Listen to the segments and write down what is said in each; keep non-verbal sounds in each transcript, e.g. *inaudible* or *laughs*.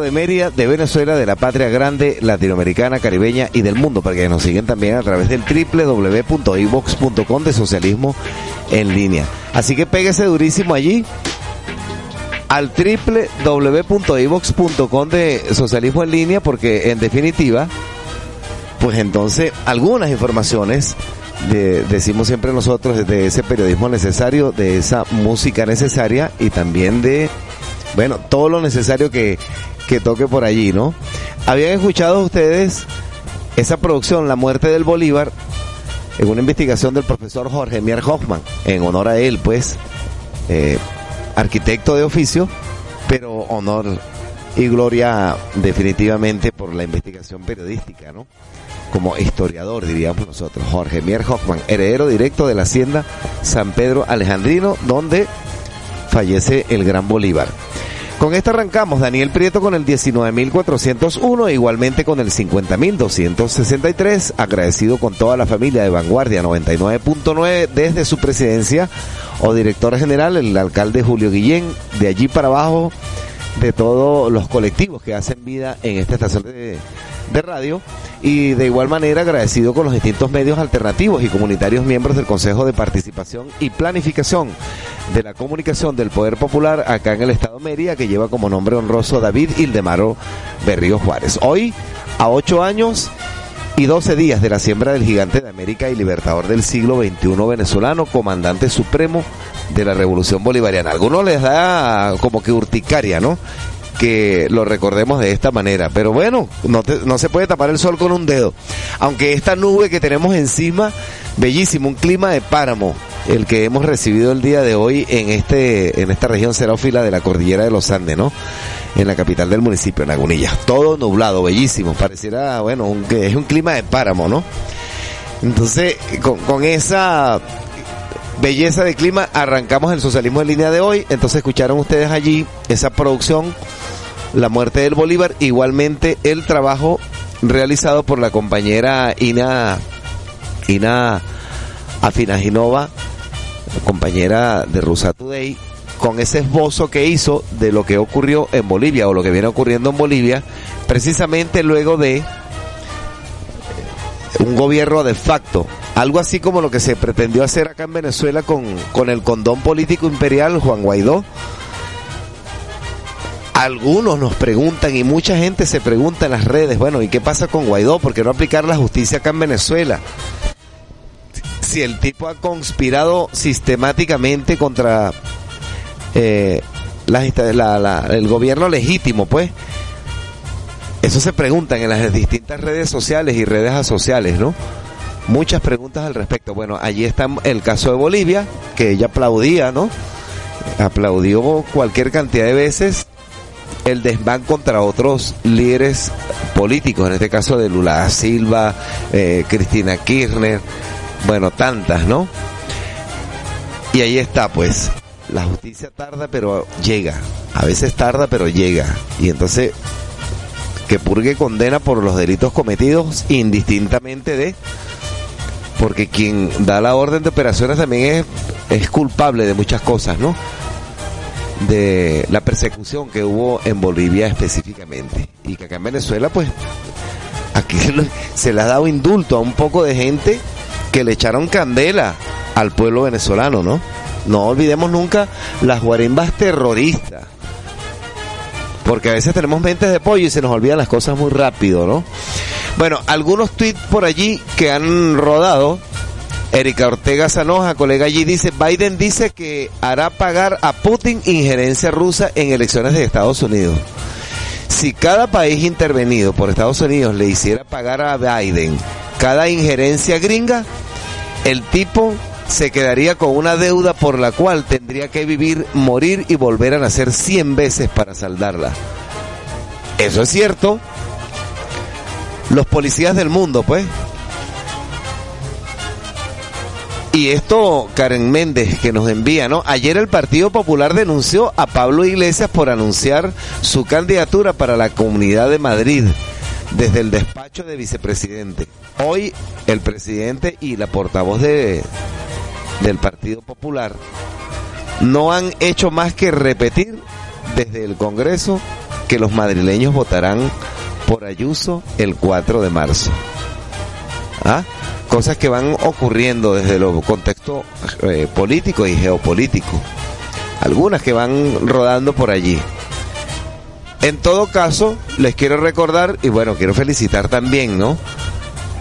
De Mérida, de Venezuela, de la patria grande, latinoamericana, caribeña y del mundo, para que nos siguen también a través del www.ivox.com de socialismo en línea. Así que péguese durísimo allí al www.ivox.com de socialismo en línea, porque en definitiva, pues entonces algunas informaciones de, decimos siempre nosotros de ese periodismo necesario, de esa música necesaria y también de, bueno, todo lo necesario que, que toque por allí, ¿no? Habían escuchado ustedes esa producción, La muerte del Bolívar, en una investigación del profesor Jorge Mier Hoffman, en honor a él, pues, eh, arquitecto de oficio, pero honor y gloria definitivamente por la investigación periodística, ¿no? Como historiador, diríamos nosotros, Jorge Mier Hoffman, heredero directo de la hacienda San Pedro Alejandrino, donde fallece el gran Bolívar. Con esto arrancamos, Daniel Prieto con el 19.401, igualmente con el 50.263, agradecido con toda la familia de Vanguardia 99.9 desde su presidencia o director general, el alcalde Julio Guillén, de allí para abajo, de todos los colectivos que hacen vida en esta estación de, de radio y de igual manera agradecido con los distintos medios alternativos y comunitarios miembros del Consejo de Participación y Planificación de la Comunicación del Poder Popular acá en el Estado Mérida que lleva como nombre honroso David Ildemaro Berrío Juárez. Hoy, a ocho años y 12 días de la siembra del gigante de América y libertador del siglo XXI venezolano, comandante supremo de la revolución bolivariana. Algunos les da como que urticaria, ¿no? Que lo recordemos de esta manera. Pero bueno, no, no se puede tapar el sol con un dedo. Aunque esta nube que tenemos encima, bellísimo, un clima de páramo, el que hemos recibido el día de hoy en este, en esta región xerófila de la cordillera de los Andes, ¿no? En la capital del municipio, en Lagunilla. Todo nublado, bellísimo. Pareciera, bueno, un, es un clima de páramo, ¿no? Entonces, con, con esa belleza de clima, arrancamos el socialismo en línea de hoy. Entonces escucharon ustedes allí esa producción, La muerte del Bolívar, igualmente el trabajo realizado por la compañera Ina, Ina Afinajinova, compañera de Rusa Today, con ese esbozo que hizo de lo que ocurrió en Bolivia o lo que viene ocurriendo en Bolivia, precisamente luego de un gobierno de facto, algo así como lo que se pretendió hacer acá en Venezuela con, con el condón político imperial Juan Guaidó. Algunos nos preguntan y mucha gente se pregunta en las redes, bueno, ¿y qué pasa con Guaidó? ¿Por qué no aplicar la justicia acá en Venezuela? Si el tipo ha conspirado sistemáticamente contra eh, la, la, la, el gobierno legítimo, pues, eso se preguntan en las distintas redes sociales y redes asociales, ¿no? muchas preguntas al respecto. Bueno, allí está el caso de Bolivia, que ella aplaudía, ¿no? Aplaudió cualquier cantidad de veces el desván contra otros líderes políticos, en este caso de Lula Silva, eh, Cristina Kirchner, bueno, tantas, ¿no? Y ahí está, pues, la justicia tarda, pero llega. A veces tarda, pero llega. Y entonces, que purgue condena por los delitos cometidos indistintamente de... Porque quien da la orden de operaciones también es culpable de muchas cosas, ¿no? De la persecución que hubo en Bolivia específicamente. Y que acá en Venezuela, pues, aquí *laughs* se le ha dado indulto a un poco de gente que le echaron candela al pueblo venezolano, ¿no? No olvidemos nunca las guarimbas terroristas. Porque a veces tenemos mentes de pollo y se nos olvidan las cosas muy rápido, ¿no? Bueno, algunos tweets por allí que han rodado Erika Ortega Sanoja, colega allí, dice, Biden dice que hará pagar a Putin injerencia rusa en elecciones de Estados Unidos. Si cada país intervenido por Estados Unidos le hiciera pagar a Biden cada injerencia gringa, el tipo se quedaría con una deuda por la cual tendría que vivir, morir y volver a nacer 100 veces para saldarla. Eso es cierto. Los policías del mundo, pues, Y esto, Karen Méndez, que nos envía, ¿no? Ayer el Partido Popular denunció a Pablo Iglesias por anunciar su candidatura para la Comunidad de Madrid desde el despacho de vicepresidente. Hoy el presidente y la portavoz de, del Partido Popular no han hecho más que repetir desde el Congreso que los madrileños votarán por Ayuso el 4 de marzo. ¿Ah? Cosas que van ocurriendo desde los contexto eh, político y geopolítico. Algunas que van rodando por allí. En todo caso, les quiero recordar y bueno, quiero felicitar también, ¿no?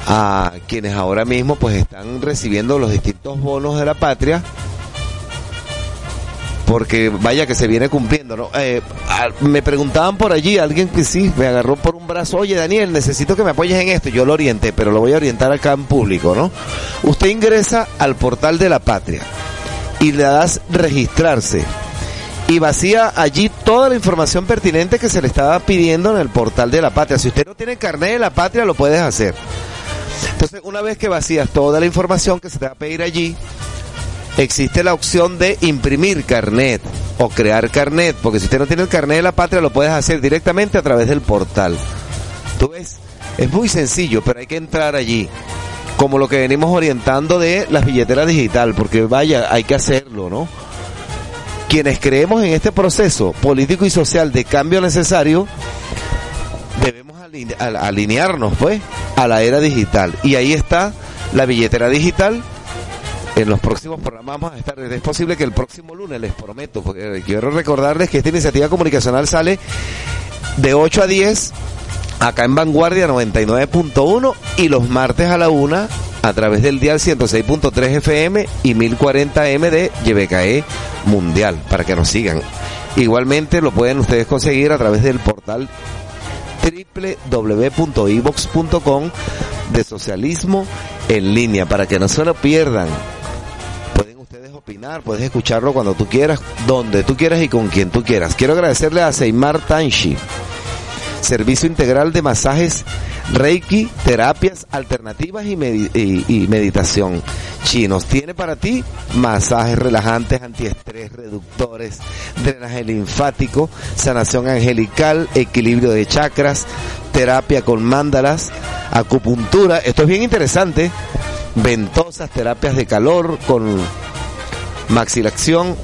A quienes ahora mismo pues están recibiendo los distintos bonos de la patria porque vaya que se viene cumpliendo, ¿no? Eh, me preguntaban por allí, alguien que sí, me agarró por un brazo, oye Daniel, necesito que me apoyes en esto, yo lo orienté, pero lo voy a orientar acá en público, ¿no? Usted ingresa al portal de la patria y le das registrarse y vacía allí toda la información pertinente que se le estaba pidiendo en el portal de la patria. Si usted no tiene carnet de la patria, lo puedes hacer. Entonces, una vez que vacías toda la información que se te va a pedir allí, existe la opción de imprimir carnet o crear carnet, porque si usted no tiene el carnet de la patria lo puedes hacer directamente a través del portal. Tú ves, es muy sencillo, pero hay que entrar allí. Como lo que venimos orientando de las billeteras digital, porque vaya, hay que hacerlo, ¿no? Quienes creemos en este proceso político y social de cambio necesario, debemos alinearnos, pues, a la era digital. Y ahí está la billetera digital en los próximos programas vamos a estar. Es posible que el próximo lunes, les prometo, porque quiero recordarles que esta iniciativa comunicacional sale de 8 a 10 acá en Vanguardia 99.1 y los martes a la 1 a través del dial 106.3 FM y 1040M de YBKE Mundial para que nos sigan. Igualmente lo pueden ustedes conseguir a través del portal www.ibox.com de socialismo en línea para que no se lo pierdan opinar, puedes escucharlo cuando tú quieras, donde tú quieras y con quien tú quieras. Quiero agradecerle a Seymar Tanshi, servicio integral de masajes Reiki, terapias alternativas y, meditación chinos. Tiene para ti masajes relajantes, antiestrés, reductores, drenaje linfático, sanación angelical, equilibrio de chakras, terapia con mándalas, acupuntura. Esto es bien interesante. Ventosas, terapias de calor con Maxilación.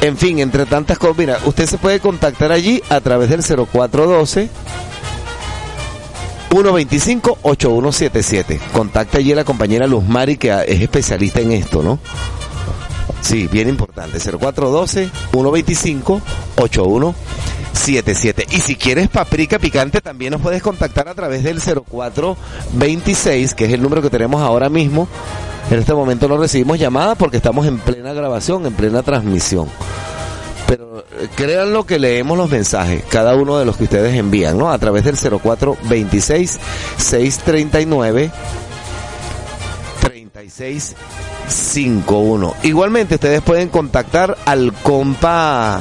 En fin, entre tantas cosas, mira, usted se puede contactar allí a través del 0412 125 8177. Contacta allí a la compañera Luz Mari que es especialista en esto, ¿no? Sí, bien importante. 0412 125 8177. Y si quieres paprika picante, también nos puedes contactar a través del 0426, que es el número que tenemos ahora mismo en este momento no recibimos llamadas porque estamos en plena grabación, en plena transmisión. Pero eh, créanlo que leemos los mensajes, cada uno de los que ustedes envían, ¿no? A través del 0426 639 3651. Igualmente ustedes pueden contactar al compa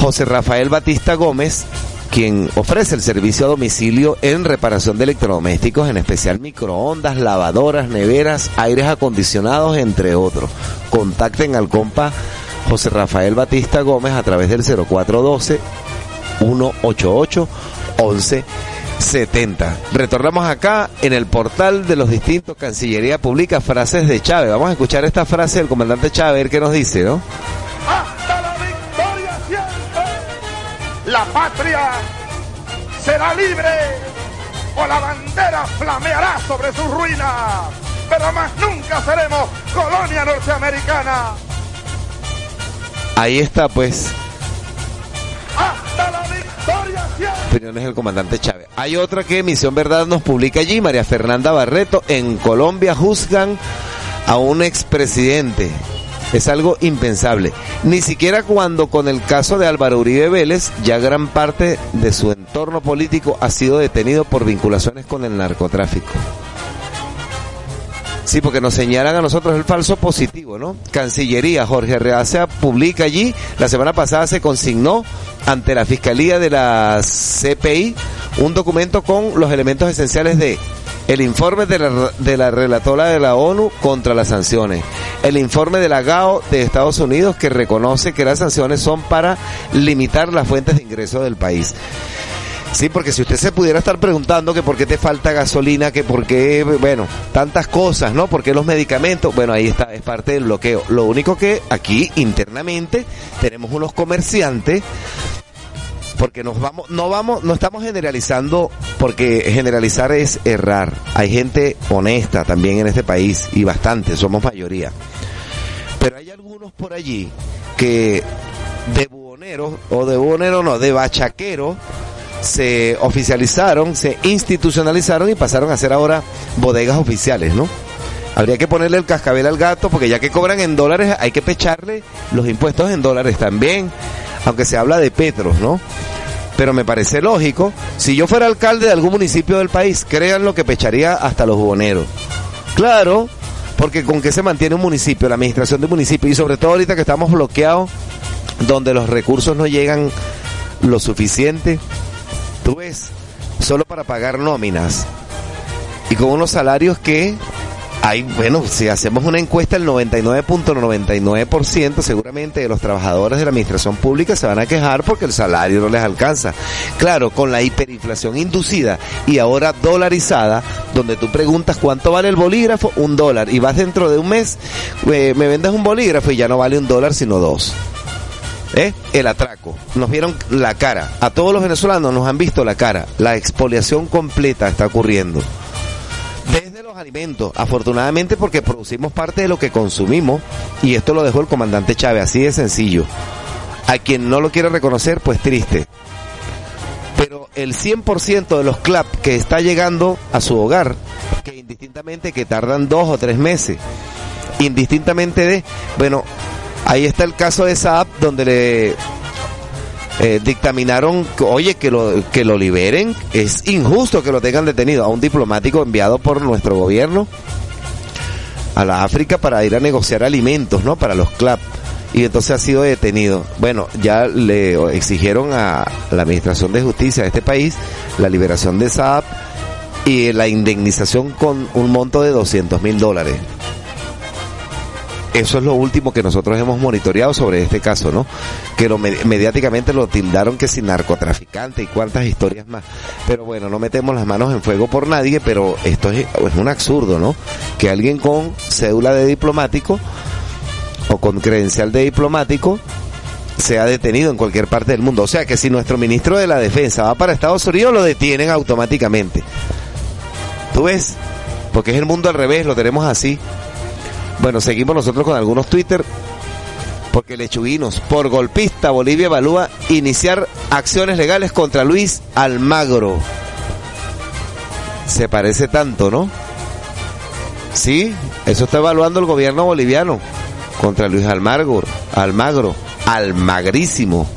José Rafael Batista Gómez, quien ofrece el servicio a domicilio en reparación de electrodomésticos, en especial microondas, lavadoras, neveras, aires acondicionados, entre otros. Contacten al compa José Rafael Batista Gómez a través del 0412 188 1170. Retornamos acá en el portal de los distintos Cancillería Pública Frases de Chávez. Vamos a escuchar esta frase del comandante Chávez, qué nos dice, ¿no? Hasta la victoria siempre. La patria será libre o la bandera flameará sobre sus ruinas. Pero más nunca seremos colonia norteamericana. Ahí está, pues, Hasta la victoria. Opiniones del comandante Chávez. Hay otra que Misión Verdad nos publica allí, María Fernanda Barreto. En Colombia juzgan a un expresidente. Es algo impensable. Ni siquiera cuando con el caso de Álvaro Uribe Vélez, ya gran parte de su entorno político ha sido detenido por vinculaciones con el narcotráfico. Sí, porque nos señalan a nosotros el falso positivo, ¿no? Cancillería, Jorge Arreaza publica allí, la semana pasada se consignó ante la Fiscalía de la CPI un documento con los elementos esenciales de el informe de la, de la relatora de la ONU contra las sanciones, el informe de la GAO de Estados Unidos que reconoce que las sanciones son para limitar las fuentes de ingreso del país. Sí, porque si usted se pudiera estar preguntando que por qué te falta gasolina, que por qué, bueno, tantas cosas, ¿no? ¿Por qué los medicamentos? Bueno, ahí está, es parte del bloqueo. Lo único que aquí internamente tenemos unos comerciantes porque nos vamos, no vamos, no estamos generalizando, porque generalizar es errar. Hay gente honesta también en este país y bastante, somos mayoría. Pero hay algunos por allí que de buhoneros, o de buhonero no, de bachaquero, se oficializaron, se institucionalizaron y pasaron a ser ahora bodegas oficiales, ¿no? Habría que ponerle el cascabel al gato porque ya que cobran en dólares hay que pecharle los impuestos en dólares también, aunque se habla de petros, ¿no? Pero me parece lógico, si yo fuera alcalde de algún municipio del país, crean lo que pecharía hasta los boneros. Claro, porque con qué se mantiene un municipio, la administración de un municipio y sobre todo ahorita que estamos bloqueados, donde los recursos no llegan lo suficiente, tú ves, solo para pagar nóminas y con unos salarios que hay, bueno, si hacemos una encuesta, el 99.99% seguramente de los trabajadores de la administración pública se van a quejar porque el salario no les alcanza. Claro, con la hiperinflación inducida y ahora dolarizada, donde tú preguntas cuánto vale el bolígrafo, un dólar, y vas dentro de un mes, eh, me vendes un bolígrafo y ya no vale un dólar sino dos. El atraco. Nos vieron la cara. A todos los venezolanos nos han visto la cara. La expoliación completa está ocurriendo. Desde los alimentos, afortunadamente porque producimos parte de lo que consumimos y esto lo dejó el comandante Chávez, así de sencillo. A quien no lo quiere reconocer, pues triste. Pero el 100% de los CLAP que está llegando a su hogar, que indistintamente que tardan dos o tres meses, indistintamente de, bueno, Ahí está el caso de esa app donde le eh, dictaminaron, oye, que lo, que lo liberen. Es injusto que lo tengan detenido a un diplomático enviado por nuestro gobierno a la África para ir a negociar alimentos, ¿no? Para los CLAP. Y entonces ha sido detenido. Bueno, ya le exigieron a la Administración de Justicia de este país la liberación de esa app y la indemnización con un monto de 200 mil dólares. Eso es lo último que nosotros hemos monitoreado sobre este caso, ¿no? Que lo mediáticamente lo tildaron que sin narcotraficante y cuántas historias más. Pero bueno, no metemos las manos en fuego por nadie, pero esto es, es un absurdo, ¿no? Que alguien con cédula de diplomático o con credencial de diplomático sea detenido en cualquier parte del mundo. O sea que si nuestro ministro de la Defensa va para Estados Unidos, lo detienen automáticamente. ¿Tú ves? Porque es el mundo al revés, lo tenemos así. Bueno, seguimos nosotros con algunos Twitter. Porque Lechuguinos, por golpista, Bolivia evalúa iniciar acciones legales contra Luis Almagro. Se parece tanto, ¿no? Sí, eso está evaluando el gobierno boliviano contra Luis Almagro, Almagro, almagrísimo.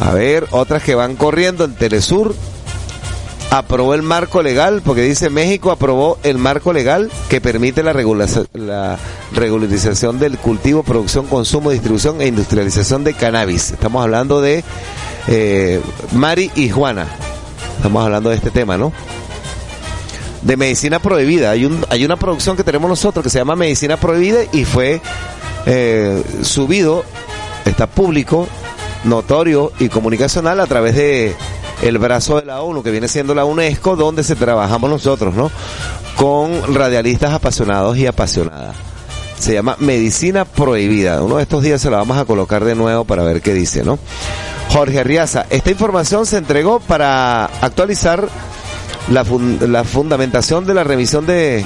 A ver, otras que van corriendo en Telesur. Aprobó el marco legal, porque dice México aprobó el marco legal que permite la, la regularización del cultivo, producción, consumo, distribución e industrialización de cannabis. Estamos hablando de eh, Mari y Juana. Estamos hablando de este tema, ¿no? De medicina prohibida. Hay una producción que tenemos nosotros que se llama Medicina Prohibida y fue eh, subido, está público, notorio y comunicacional a través de el brazo de la ONU, que viene siendo la UNESCO, donde se trabajamos nosotros, ¿no? Con radialistas apasionados y apasionadas. Se llama Medicina Prohibida. Uno de estos días se la vamos a colocar de nuevo para ver qué dice, ¿no? Jorge Arriaza, esta información se entregó para actualizar la, la fundamentación de la revisión de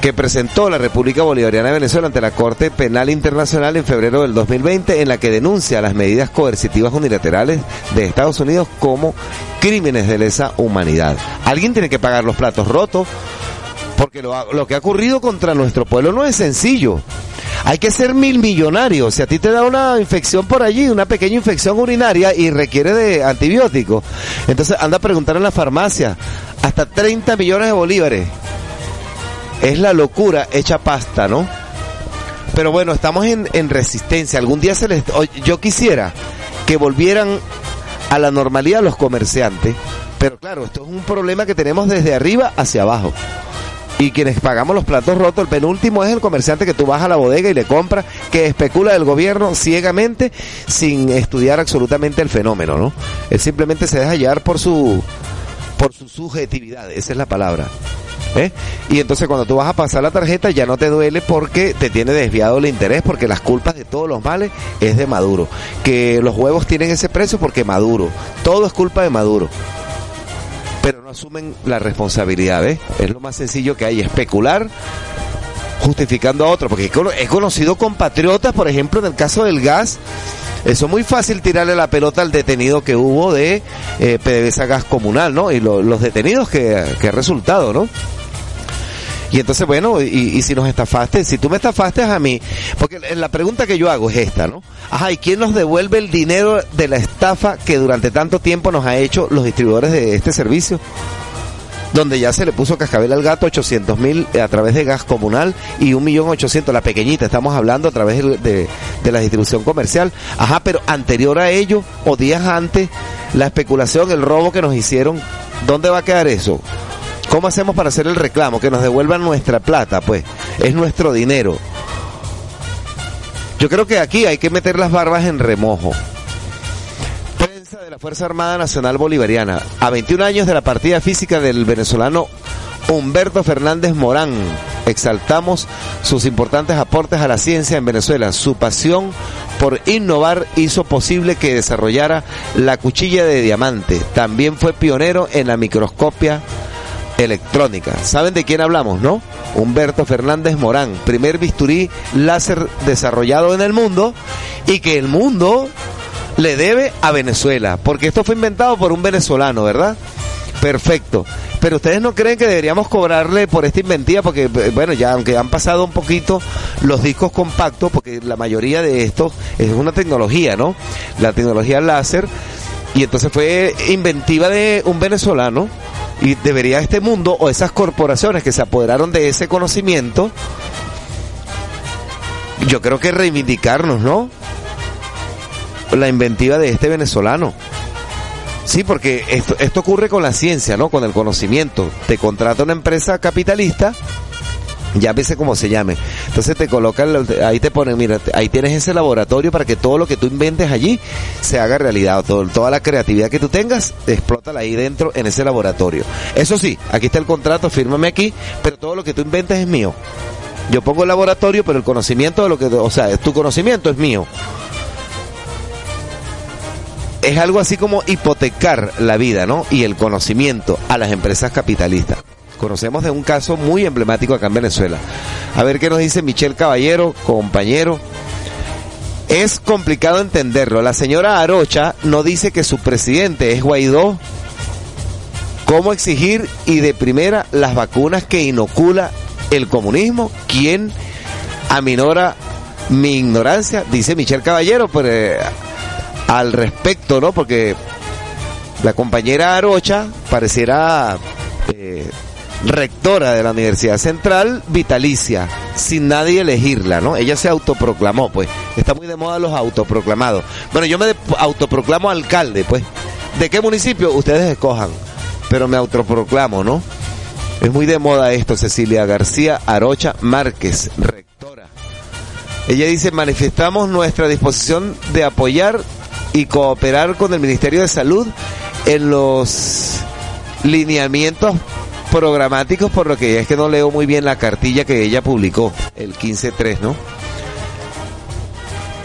que presentó la República Bolivariana de Venezuela ante la Corte Penal Internacional en febrero del 2020, en la que denuncia las medidas coercitivas unilaterales de Estados Unidos como crímenes de lesa humanidad. Alguien tiene que pagar los platos rotos, porque lo, que ha ocurrido contra nuestro pueblo no es sencillo. Hay que ser mil millonarios. Si a ti te da una infección por allí, una pequeña infección urinaria y requiere de antibióticos, entonces anda a preguntar en la farmacia. Hasta 30 millones de bolívares es la locura hecha pasta, ¿no? Pero bueno, estamos en, en resistencia. Algún día se les... Yo quisiera que volvieran a la normalidad los comerciantes. Pero claro, esto es un problema que tenemos desde arriba hacia abajo. Y quienes pagamos los platos rotos, el penúltimo es el comerciante que tú vas a la bodega y le compras, que especula del gobierno ciegamente sin estudiar absolutamente el fenómeno, ¿no? Él simplemente se deja llevar por su, por su subjetividad, esa es la palabra. ¿Eh? Y entonces cuando tú vas a pasar la tarjeta ya no te duele porque te tiene desviado el interés, porque las culpas de todos los males es de Maduro. Que los huevos tienen ese precio porque Maduro. Todo es culpa de Maduro. Pero no asumen la responsabilidad, ¿ves? Es lo más sencillo que hay, especular justificando a otro, porque he conocido compatriotas, por ejemplo, en el caso del gas, eso es muy fácil tirarle la pelota al detenido que hubo de eh, PDVSA Gas Comunal, ¿no? Y los detenidos que, que ha resultado, ¿no? Y entonces, bueno, y, si nos estafaste, si tú me estafaste a mí, porque la pregunta que yo hago es esta, ¿no? Ajá, ¿y quién nos devuelve el dinero de la estafa que durante tanto tiempo nos ha hecho los distribuidores de este servicio? donde ya se le puso cascabel al gato 800 mil a través de gas comunal y un millón ochocientos, la pequeñita, estamos hablando a través de, de, la distribución comercial. Ajá, pero anterior a ello, o días antes, la especulación, el robo que nos hicieron, ¿dónde va a quedar eso? ¿Cómo hacemos para hacer el reclamo? Que nos devuelvan nuestra plata, pues. Es nuestro dinero. Yo creo que aquí hay que meter las barbas en remojo. Prensa de la Fuerza Armada Nacional Bolivariana. A 21 años de la partida física del venezolano Humberto Fernández Morán. Exaltamos sus importantes aportes a la ciencia en Venezuela. Su pasión por innovar hizo posible que desarrollara la cuchilla de diamante. También fue pionero en la microscopia electrónica. ¿Saben de quién hablamos, no? Humberto Fernández Morán, primer bisturí láser desarrollado en el mundo y que el mundo le debe a Venezuela, porque esto fue inventado por un venezolano, ¿verdad? Perfecto. Pero ustedes no creen que deberíamos cobrarle por esta inventiva, porque bueno, ya aunque han pasado un poquito los discos compactos, porque la mayoría de estos es una tecnología, ¿no? La tecnología láser, y entonces fue inventiva de un venezolano y debería este mundo o esas corporaciones que se apoderaron de ese conocimiento, yo creo que reivindicarnos, ¿no? La inventiva de este venezolano. Sí, porque esto, esto ocurre con la ciencia, ¿no? Con el conocimiento. Te contrata una empresa capitalista llámese como se llame. Entonces te colocan, ahí te ponen, mira, ahí tienes ese laboratorio para que todo lo que tú inventes allí se haga realidad. Todo, toda la creatividad que tú tengas, explótala ahí dentro en ese laboratorio. Eso sí, aquí está el contrato, fírmame aquí, pero todo lo que tú inventes es mío. Yo pongo el laboratorio, pero el conocimiento de lo que, o sea, tu conocimiento es mío. Es algo así como hipotecar la vida, ¿no? Y el conocimiento a las empresas capitalistas. Conocemos de un caso muy emblemático acá en Venezuela. A ver qué nos dice Michelle Caballero, compañero. Es complicado entenderlo. La señora Arocha no dice que su presidente es Guaidó. ¿Cómo exigir y de primera las vacunas que inocula el comunismo? ¿Quién aminora mi ignorancia? Dice Michelle Caballero, pero, pues, eh, al respecto, ¿no? Porque La compañera Arocha pareciera eh, rectora de la Universidad Central vitalicia, sin nadie elegirla, ¿no? Ella se autoproclamó, pues. Está muy de moda los autoproclamados. Bueno, yo me autoproclamo alcalde, pues. ¿De qué municipio? Ustedes escojan. Pero me autoproclamo, ¿no? Es muy de moda esto, Cecilia García Arocha Márquez, rectora. Ella dice, manifestamos nuestra disposición de apoyar y cooperar con el Ministerio de Salud en los lineamientos programáticos, por lo que es que no leo muy bien la cartilla que ella publicó, el 15-3, ¿no?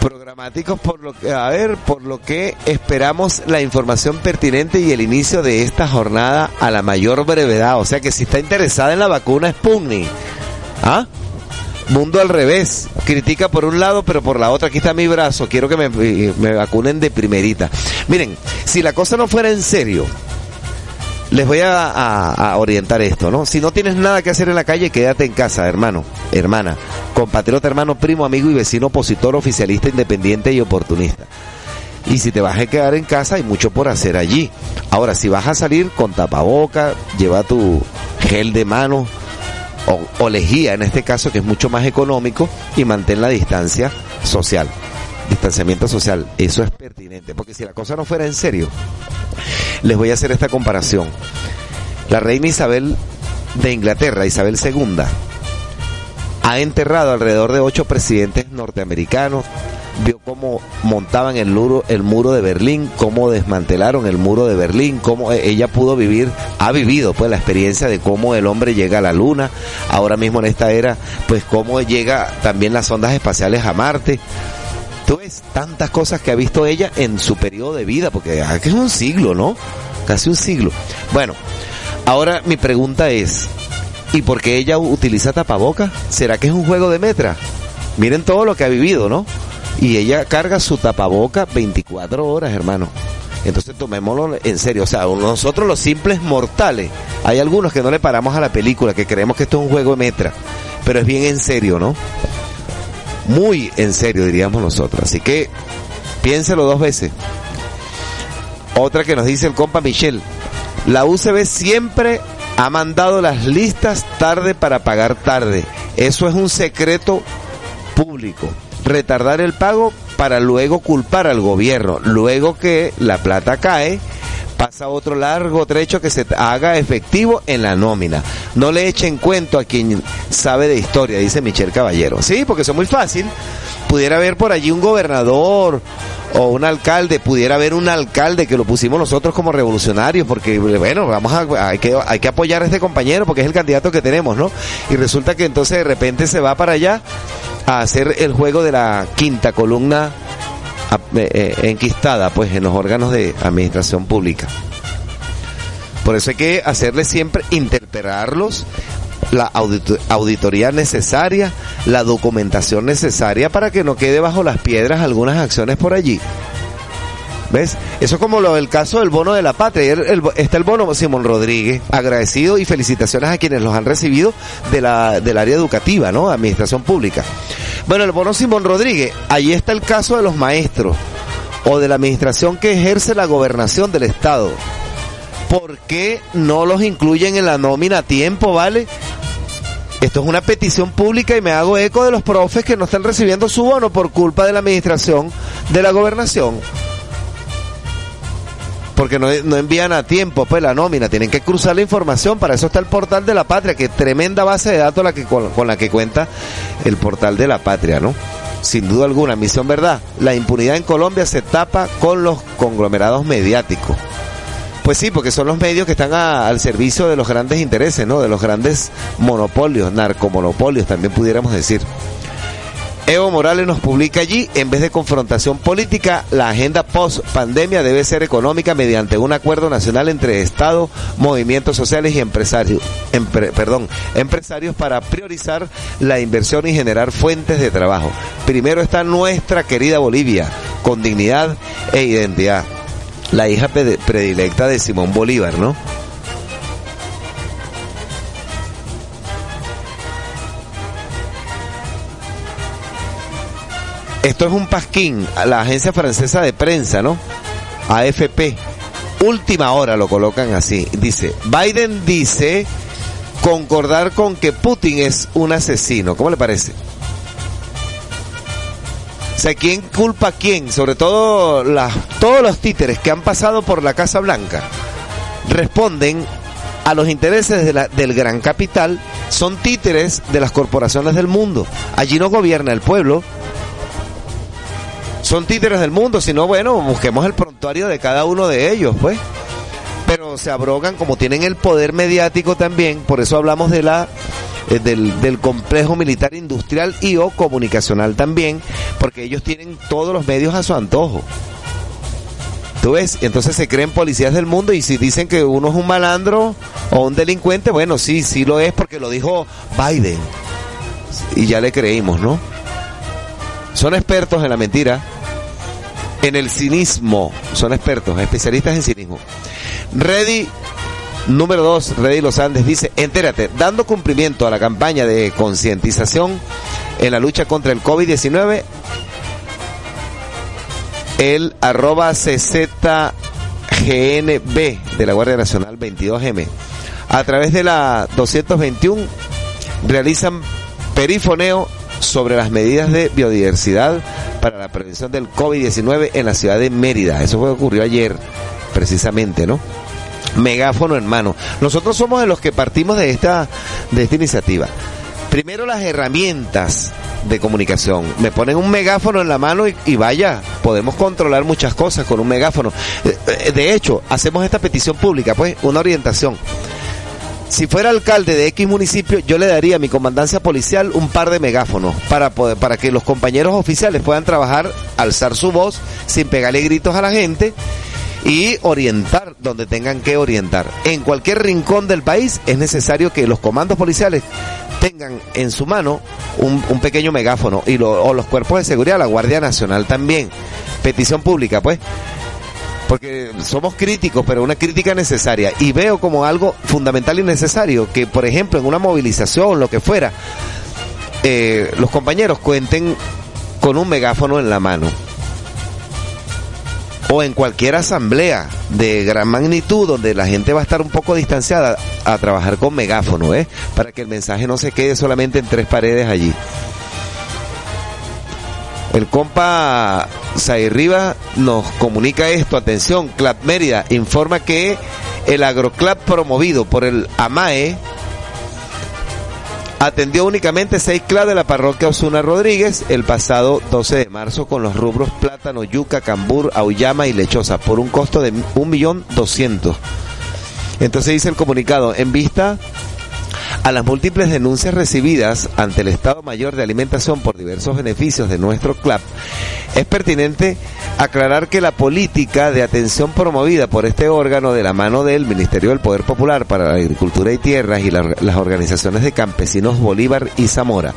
Programáticos por lo que, a ver, por lo que esperamos la información pertinente y el inicio de esta jornada a la mayor brevedad. O sea que si está interesada en la vacuna Sputnik, ¿ah? Mundo al revés, critica por un lado, pero por la otra, aquí está mi brazo, quiero que me, me vacunen de primerita. Miren, si la cosa no fuera en serio, les voy a, orientar esto, ¿no? Si no tienes nada que hacer en la calle, quédate en casa, hermano, hermana, compatriota, hermano, primo, amigo y vecino, opositor, oficialista, independiente y oportunista. Y si te vas a quedar en casa, hay mucho por hacer allí. Ahora, si vas a salir con tapaboca, lleva tu gel de mano o, o lejía, en este caso, que es mucho más económico, y mantén la distancia social distanciamiento social. Eso es pertinente, porque si la cosa no fuera en serio, les voy a hacer esta comparación. La reina Isabel de Inglaterra, Isabel II, ha enterrado alrededor de ocho presidentes norteamericanos, vio cómo montaban el muro, el muro de Berlín, cómo desmantelaron el muro de Berlín, cómo e, ella pudo vivir, ha vivido pues la experiencia de cómo el hombre llega a la luna, ahora mismo en esta era, pues cómo llega también las ondas espaciales a Marte. Tú ves tantas cosas que ha visto ella en su periodo de vida, porque es un siglo, ¿no? Casi un siglo. Bueno, ahora mi pregunta es, ¿y por qué ella utiliza tapaboca? ¿Será que es un juego de metra? Miren todo lo que ha vivido, ¿no? Y ella carga su tapaboca 24 horas, hermano. Entonces tomémoslo en serio. O sea, nosotros los simples mortales, hay algunos que no le paramos a la película, que creemos que esto es un juego de metra. Pero es bien en serio, ¿no? Muy en serio, diríamos nosotros. Así que piénselo dos veces. Otra que nos dice el compa Michel. La UCB siempre ha mandado las listas tarde para pagar tarde. Eso es un secreto público. Retardar el pago para luego culpar al gobierno. Luego que la plata cae, pasa otro largo trecho que se haga efectivo en la nómina. No le echen cuento a quien sabe de historia, dice Michel Caballero. Sí, porque eso es muy fácil. Pudiera haber por allí un gobernador o un alcalde, pudiera haber un alcalde que lo pusimos nosotros como revolucionarios, porque bueno, vamos a, hay que, hay que apoyar a este compañero porque es el candidato que tenemos, ¿no? Y resulta que entonces de repente se va para allá a hacer el juego de la quinta columna enquistada pues en los órganos de administración pública. Por eso hay que hacerle siempre interpelarlos la auditoría necesaria, la documentación necesaria para que no quede bajo las piedras algunas acciones por allí. ¿Ves? Eso es como lo del caso del bono de la patria. está el bono Simón Rodríguez, agradecido y felicitaciones a quienes los han recibido de la, del área educativa, ¿no? Administración pública. Bueno, el bono Simón Rodríguez, ahí está el caso de los maestros o de la administración que ejerce la gobernación del Estado. ¿Por qué no los incluyen en la nómina a tiempo, vale? Esto es una petición pública y me hago eco de los profes que no están recibiendo su bono por culpa de la administración de la gobernación porque no, envían a tiempo pues la nómina, tienen que cruzar la información, para eso está el portal de la patria, que tremenda base de datos la que, con, con la que cuenta el portal de la patria, ¿no? Sin duda alguna, misión verdad, la impunidad en Colombia se tapa con los conglomerados mediáticos. Pues sí, porque son los medios que están al servicio de los grandes intereses, ¿no? De los grandes monopolios, narcomonopolios, también pudiéramos decir. Evo Morales nos publica allí, en vez de confrontación política, la agenda post-pandemia debe ser económica mediante un acuerdo nacional entre Estado, movimientos sociales y empresarios, perdón, empresarios para priorizar la inversión y generar fuentes de trabajo. Primero está nuestra querida Bolivia, con dignidad e identidad. La hija predilecta de Simón Bolívar, ¿no? Esto es un pasquín, la agencia francesa de prensa, ¿no? AFP. última hora lo colocan así. Dice, Biden dice concordar con que Putin es un asesino. ¿Cómo le parece? O sea, ¿quién culpa a quién? Sobre todo todos los títeres que han pasado por la Casa Blanca responden a los intereses del gran capital, son títeres de las corporaciones del mundo. Allí no gobierna el pueblo. Son títeres del mundo, si no, bueno, busquemos el prontuario de cada uno de ellos, pues. Pero se abrogan como tienen el poder mediático también, por eso hablamos de la eh, del, del, complejo militar industrial y o comunicacional también, porque ellos tienen todos los medios a su antojo. ¿Tú ves? Entonces se creen policías del mundo y si dicen que uno es un malandro o un delincuente, bueno, sí, sí lo es porque lo dijo Biden. Y ya le creímos, ¿no? Son expertos en la mentira, en el cinismo, son expertos, especialistas en cinismo. Ready Número 2, Reddy Los Andes dice, entérate, dando cumplimiento a la campaña de concientización en la lucha contra el COVID-19, el arroba CZGNB de la Guardia Nacional 22M, a través de la 221, realizan perifoneo sobre las medidas de biodiversidad para la prevención del COVID-19 en la ciudad de Mérida. Eso fue ocurrió ayer, precisamente, ¿no? megáfono en mano. Nosotros somos de los que partimos de esta, de esta iniciativa. Primero las herramientas de comunicación. Me ponen un megáfono en la mano y, y, vaya, podemos controlar muchas cosas con un megáfono. De hecho, hacemos esta petición pública, pues, una orientación. Si fuera alcalde de X municipio, yo le daría a mi comandancia policial un par de megáfonos para para que los compañeros oficiales puedan trabajar, alzar su voz sin pegarle gritos a la gente y orientar donde tengan que orientar. En cualquier rincón del país es necesario que los comandos policiales tengan en su mano un, un pequeño megáfono y los cuerpos de seguridad, la Guardia Nacional también. Petición pública, pues. Porque somos críticos, pero una crítica necesaria. Y veo como algo fundamental y necesario que, por ejemplo, en una movilización, lo que fuera, eh, los compañeros cuenten con un megáfono en la mano o en cualquier asamblea de gran magnitud donde la gente va a estar un poco distanciada a trabajar con megáfono, ¿eh? Para que el mensaje no se quede solamente en tres paredes allí. El compa Riva nos comunica esto, atención, Club Mérida informa que el agroclub promovido por el AMAE atendió únicamente seis clubs de la parroquia Osuna Rodríguez el pasado 12 de marzo con los rubros plátano, yuca, cambur, auyama y lechosa por un costo de un millón doscientos. Entonces dice el comunicado, en vista a las múltiples denuncias recibidas ante el Estado Mayor de Alimentación por diversos beneficios de nuestro club, es pertinente aclarar que la política de atención promovida por este órgano de la mano del Ministerio del Poder Popular para la Agricultura y Tierras y la, las organizaciones de campesinos Bolívar y Zamora,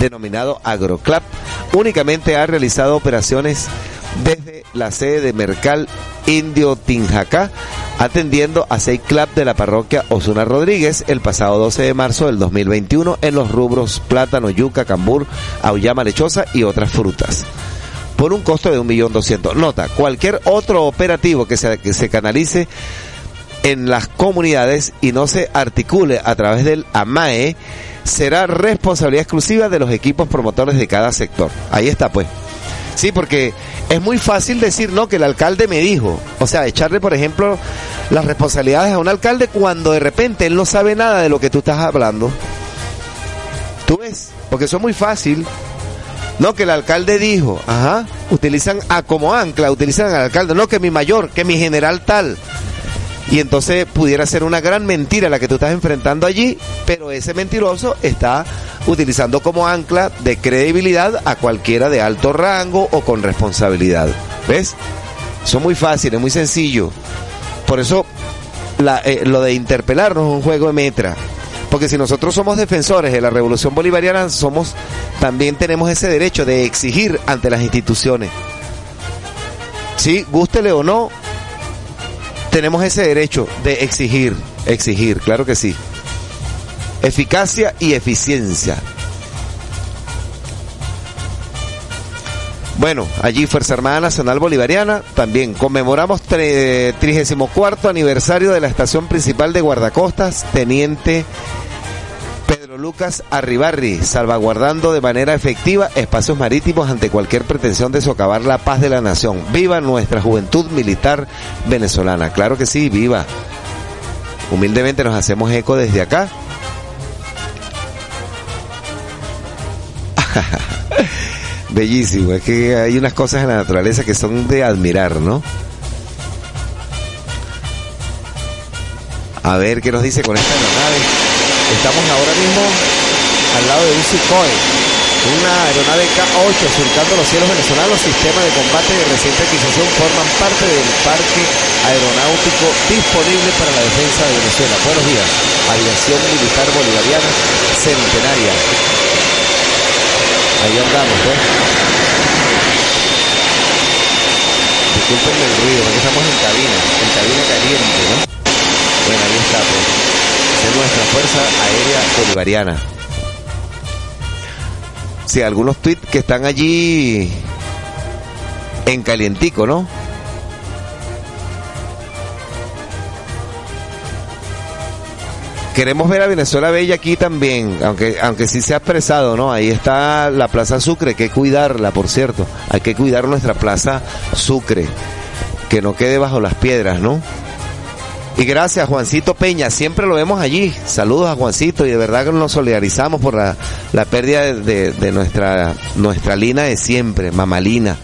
denominado AgroClub, únicamente ha realizado operaciones desde la sede de Mercal Indio Tinjacá, atendiendo a seis club de la parroquia Osuna Rodríguez el pasado 12 de marzo del 2021 en los rubros plátano, yuca, cambur, auyama lechosa y otras frutas por un costo de un millón doscientos. Nota, cualquier otro operativo que se, que se canalice en las comunidades y no se articule a través del AMAE será responsabilidad exclusiva de los equipos promotores de cada sector. Ahí está pues. Sí, porque es muy fácil decir, no, que el alcalde me dijo. O sea, echarle, por ejemplo, las responsabilidades a un alcalde cuando de repente él no sabe nada de lo que tú estás hablando. ¿Tú ves? Porque eso es muy fácil. No, que el alcalde dijo, ajá, utilizan a como ancla, utilizan al alcalde, no, que mi mayor, que mi general tal. Y entonces pudiera ser una gran mentira la que tú estás enfrentando allí, pero ese mentiroso está utilizando como ancla de credibilidad a cualquiera de alto rango o con responsabilidad. ¿Ves? Es muy fácil, es muy sencillo. Por eso eh, lo de interpelarnos es un juego de metra. Porque si nosotros somos defensores de la revolución bolivariana, somos, también tenemos ese derecho de exigir ante las instituciones. Sí, gústele o no, tenemos ese derecho de exigir, exigir, claro que sí. Eficacia y eficiencia. Bueno, allí Fuerza Armada Nacional Bolivariana, también conmemoramos 34 aniversario de la estación principal de guardacostas, Teniente Lucas Arribarri, salvaguardando de manera efectiva espacios marítimos ante cualquier pretensión de socavar la paz de la nación. Viva nuestra juventud militar venezolana. Claro que sí, viva. Humildemente nos hacemos eco desde acá. *laughs* Bellísimo, es que hay unas cosas en la naturaleza que son de admirar, ¿no? A ver qué nos dice con esta aeronave. Estamos ahora mismo al lado de un una aeronave K-8 surcando los cielos venezolanos. Los sistemas de combate de reciente adquisición forman parte del parque aeronáutico disponible para la defensa de Venezuela. Buenos días, aviación militar bolivariana centenaria. Ahí andamos, ¿eh? Disculpenme el ruido, porque estamos en cabina, en cabina caliente, ¿no? Bueno, ahí está, pues. Es nuestra Fuerza Aérea Bolivariana. Sí, algunos tweets que están allí en calientico, ¿no? queremos ver a Venezuela Bella aquí también, aunque, aunque sí se ha expresado, ¿no? Ahí está la Plaza Sucre, hay que cuidarla, por cierto. Hay que cuidar nuestra Plaza Sucre, que no quede bajo las piedras, ¿no? Y gracias Juancito Peña, siempre lo vemos allí. Saludos a Juancito y de verdad que nos solidarizamos por la, la pérdida de, de, nuestra, nuestra Lina de siempre, Mamalina.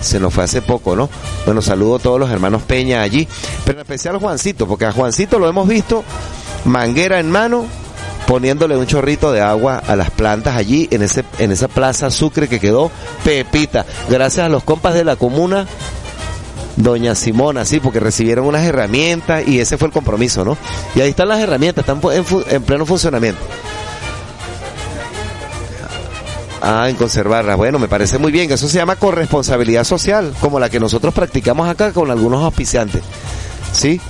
Se nos fue hace poco, ¿no? Bueno, saludo a todos los hermanos Peña allí, pero en especial a Juancito, porque a Juancito lo hemos visto manguera en mano, poniéndole un chorrito de agua a las plantas allí en ese en esa plaza Sucre que quedó pepita. Gracias a los compas de la comuna Doña Simona, sí, porque recibieron unas herramientas y ese fue el compromiso, ¿no? Y ahí están las herramientas, están en, en pleno funcionamiento. Ah, en conservarlas. Bueno, me parece muy bien. Eso se llama corresponsabilidad social, como la que nosotros practicamos acá con algunos auspiciantes. ¿Sí?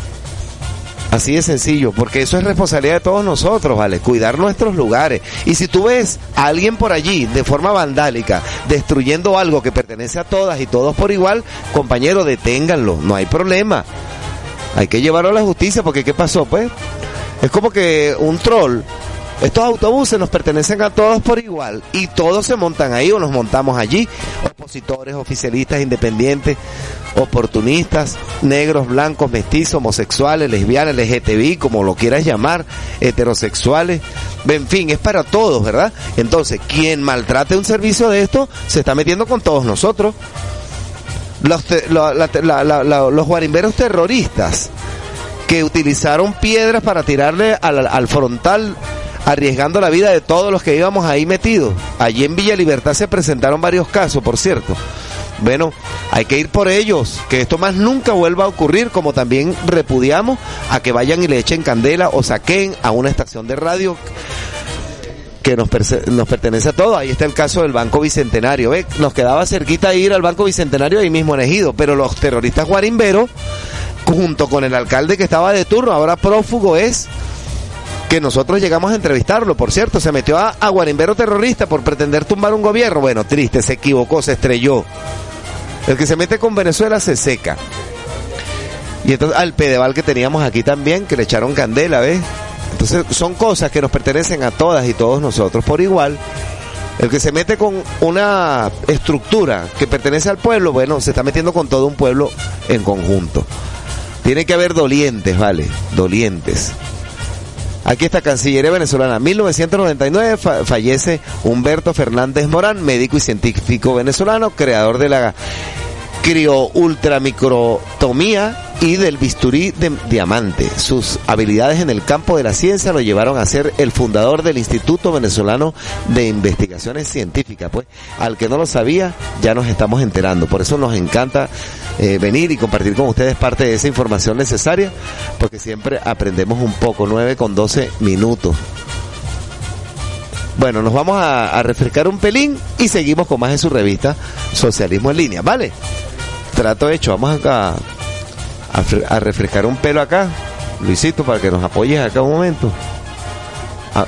Así de sencillo, porque eso es responsabilidad de todos nosotros, ¿vale? Cuidar nuestros lugares. Y si tú ves a alguien por allí de forma vandálica destruyendo algo que pertenece a todas y todos por igual, compañero, deténganlo, no hay problema. Hay que llevarlo a la justicia porque ¿qué pasó? Pues es como que un troll estos autobuses nos pertenecen a todos por igual y todos se montan ahí o nos montamos allí. Opositores, oficialistas, independientes, oportunistas, negros, blancos, mestizos, homosexuales, lesbianas, LGTBI, como lo quieras llamar, heterosexuales. En fin, es para todos, ¿verdad? Entonces, quien maltrate un servicio de esto se está metiendo con todos nosotros. Los, guarimberos terroristas que utilizaron piedras para tirarle al frontal arriesgando la vida de todos los que íbamos ahí metidos. Allí en Villa Libertad se presentaron varios casos, por cierto. Bueno, hay que ir por ellos, que esto más nunca vuelva a ocurrir, como también repudiamos a que vayan y le echen candela o saquen a una estación de radio que nos, pertenece a todos. Ahí está el caso del Banco Bicentenario. Nos quedaba cerquita ir al Banco Bicentenario ahí mismo en Ejido, pero los terroristas guarimberos, junto con el alcalde que estaba de turno, ahora prófugo es que nosotros llegamos a entrevistarlo, por cierto, se metió a, Guarimbero terrorista por pretender tumbar un gobierno. Bueno, triste, se equivocó, se estrelló. El que se mete con Venezuela se seca. Y entonces al Pedeval que teníamos aquí también, que le echaron candela, ¿ves? Entonces son cosas que nos pertenecen a todas y todos nosotros por igual. El que se mete con una estructura que pertenece al pueblo, bueno, se está metiendo con todo un pueblo en conjunto. Tiene que haber dolientes, ¿vale? Dolientes. Aquí está Cancillería Venezolana. 1999 fallece Humberto Fernández Morán, médico y científico venezolano, creador de la crioultramicrotomía y del bisturí de diamante. Sus habilidades en el campo de la ciencia lo llevaron a ser el fundador del Instituto Venezolano de Investigaciones Científicas. Pues al que no lo sabía, ya nos estamos enterando. Por eso nos encanta eh, venir y compartir con ustedes parte de esa información necesaria, porque siempre aprendemos un poco. 9 con 12 minutos. Bueno, nos vamos a, a refrescar un pelín y seguimos con más de su revista Socialismo en línea, ¿vale? trato hecho. Vamos acá a, refrescar un pelo acá, Luisito, para que nos apoyes acá un momento. Ah.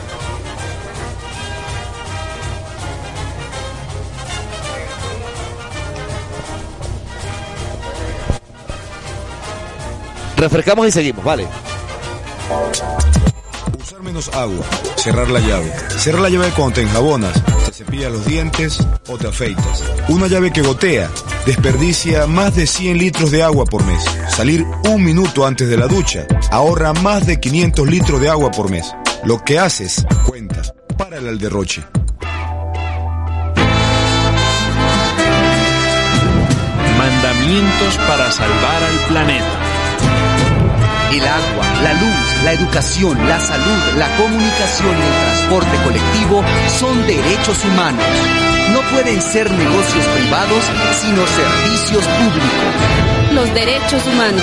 Refrescamos y seguimos, vale. Menos agua, cerrar la llave. Cerrar la llave cuando te enjabonas, te cepillas los dientes o te afeitas. Una llave que gotea desperdicia más de 100 litros de agua por mes. Salir un minuto antes de la ducha ahorra más de 500 litros de agua por mes. Lo que haces cuenta. Para el derroche. Mandamientos para salvar al planeta. El agua, la luz, la educación, la salud, la comunicación y el transporte colectivo son derechos humanos. No pueden ser negocios privados, sino servicios públicos. Los derechos humanos.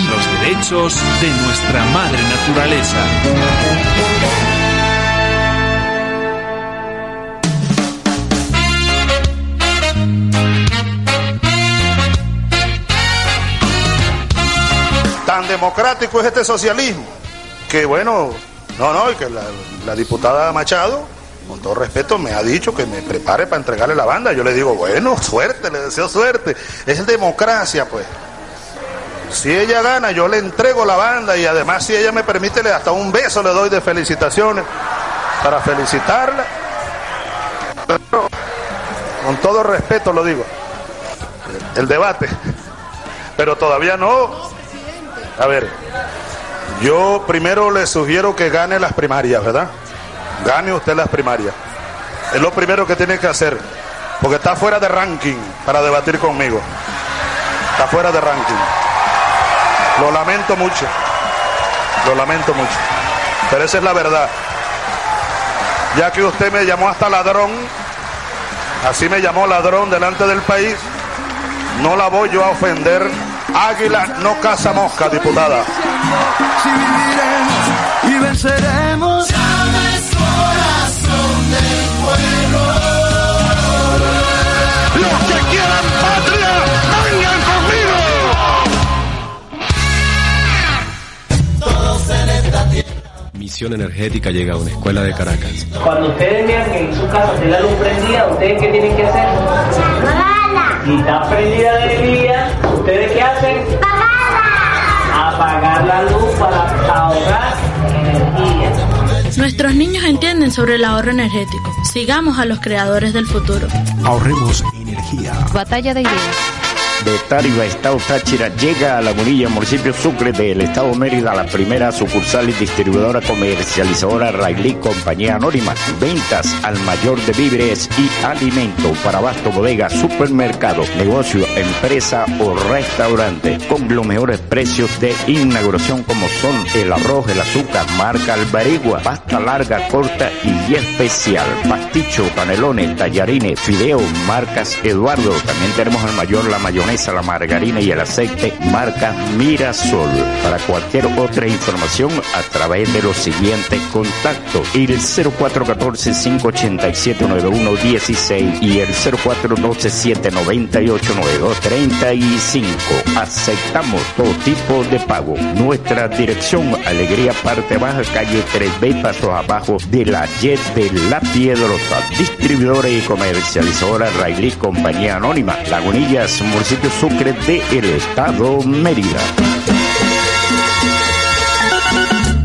Y los derechos de nuestra madre naturaleza. Democrático es este socialismo que bueno, no, no, y que la, diputada Machado, con todo respeto, me ha dicho que me prepare para entregarle la banda. Yo le digo, bueno, *laughs* suerte, le deseo suerte. Es democracia, pues. Si ella gana, yo le entrego la banda y además si ella me permite, le hasta un beso le doy de felicitaciones para felicitarla. Pero, con todo respeto lo digo. El debate. Pero todavía no. A ver, yo primero le sugiero que gane las primarias, ¿verdad? Gane usted las primarias. Es lo primero que tiene que hacer. Porque está fuera de ranking para debatir conmigo. Está fuera de ranking. Lo lamento mucho. Lo lamento mucho. Pero esa es la verdad. Ya que usted me llamó hasta ladrón, así me llamó ladrón delante del país, no la voy yo a ofender. Águila no caza mosca, diputada. Si viviremos y venceremos. Los que quieran patria, vengan conmigo. Misión Energética llega a una escuela de Caracas. Cuando ustedes vean que en su casa esté la luz prendida, ¿ustedes qué tienen que hacer? Si está prendida de día, ¿ustedes qué hacen? Apagar la luz para ahorrar energía. Nuestros niños entienden sobre el ahorro energético. Sigamos a los creadores del futuro. Ahorremos energía. Batalla de ideas. De Táriba, Estado Táchira, llega a Lagunilla, municipio Sucre del Estado Mérida, la primera sucursal y distribuidora comercializadora Railí Compañía Anónima. Ventas al mayor de víveres y alimento para abasto, bodega, supermercado, negocio, empresa o restaurante, con los mejores precios de inauguración como son el arroz, el azúcar, marca Albarigua, pasta larga, corta y especial, pasticho, panelones, tallarines, fideos, marcas Eduardo. También tenemos al mayor la mayonesa, la margarina y el aceite, marca Mirasol. Para cualquier otra información, a través de los siguientes contactos: el 0414-587-9116 y el 0412-798-9235. Aceptamos todo tipo de pago. Nuestra dirección: Alegría Parte Baja, calle 3B, pasos abajo de la Jet de La Piedrosa. Distribuidora y comercializadora Railí Compañía Anónima. Lagunillas, municipio Sucre de el Estado Mérida.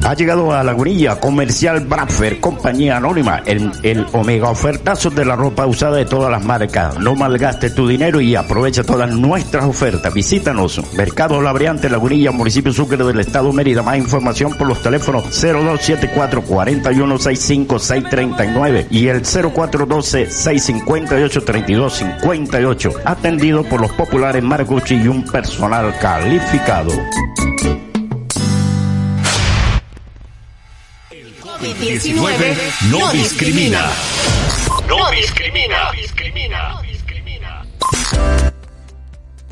Ha llegado a Lagunilla Comercial Bradford, compañía anónima, el, el omega ofertazo de la ropa usada de todas las marcas. No malgaste tu dinero y aprovecha todas nuestras ofertas. Visítanos, Mercado Labriante, Lagunilla, municipio Sucre del Estado Mérida. Más información por los teléfonos 0274 4165 639 y el 0412 658 3258. Atendido por los populares Margucci y un personal calificado. COVID-19 no discrimina. No discrimina.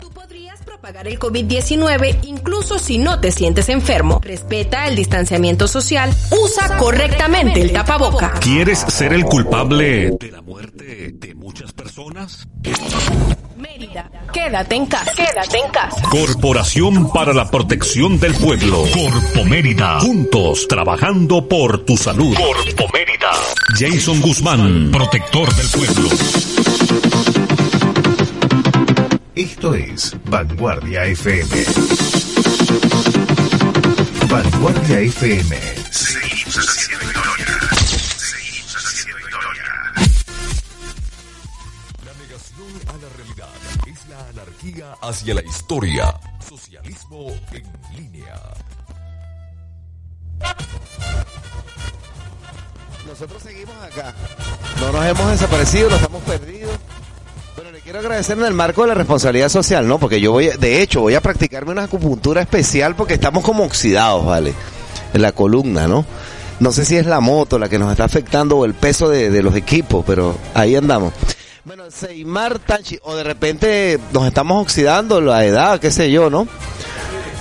Tú podrías propagar el COVID-19 incluso si no te sientes enfermo. Respeta el distanciamiento social. Usa correctamente el tapaboca. ¿Quieres ser el culpable de la muerte de muchas personas? Mérida, quédate en casa. Quédate en casa. Corporación para la Protección del Pueblo. Corpo Mérida. Juntos, trabajando por tu salud. Corpo Mérida. Jason Guzmán, protector del pueblo. Esto es Vanguardia FM. Vanguardia FM. Seguimos haciendo hacia la historia. Socialismo en línea. Nosotros seguimos acá. No nos hemos desaparecido, no estamos perdidos. Pero le quiero agradecer en el marco de la responsabilidad social, ¿no? Porque yo voy, de hecho, voy a practicarme una acupuntura especial porque estamos como oxidados, ¿vale? En la columna, ¿no? No sé si es la moto la que nos está afectando o el peso de los equipos, pero ahí andamos. Bueno, Seymar Tanchi, o de repente nos estamos oxidando la edad, qué sé yo, ¿no?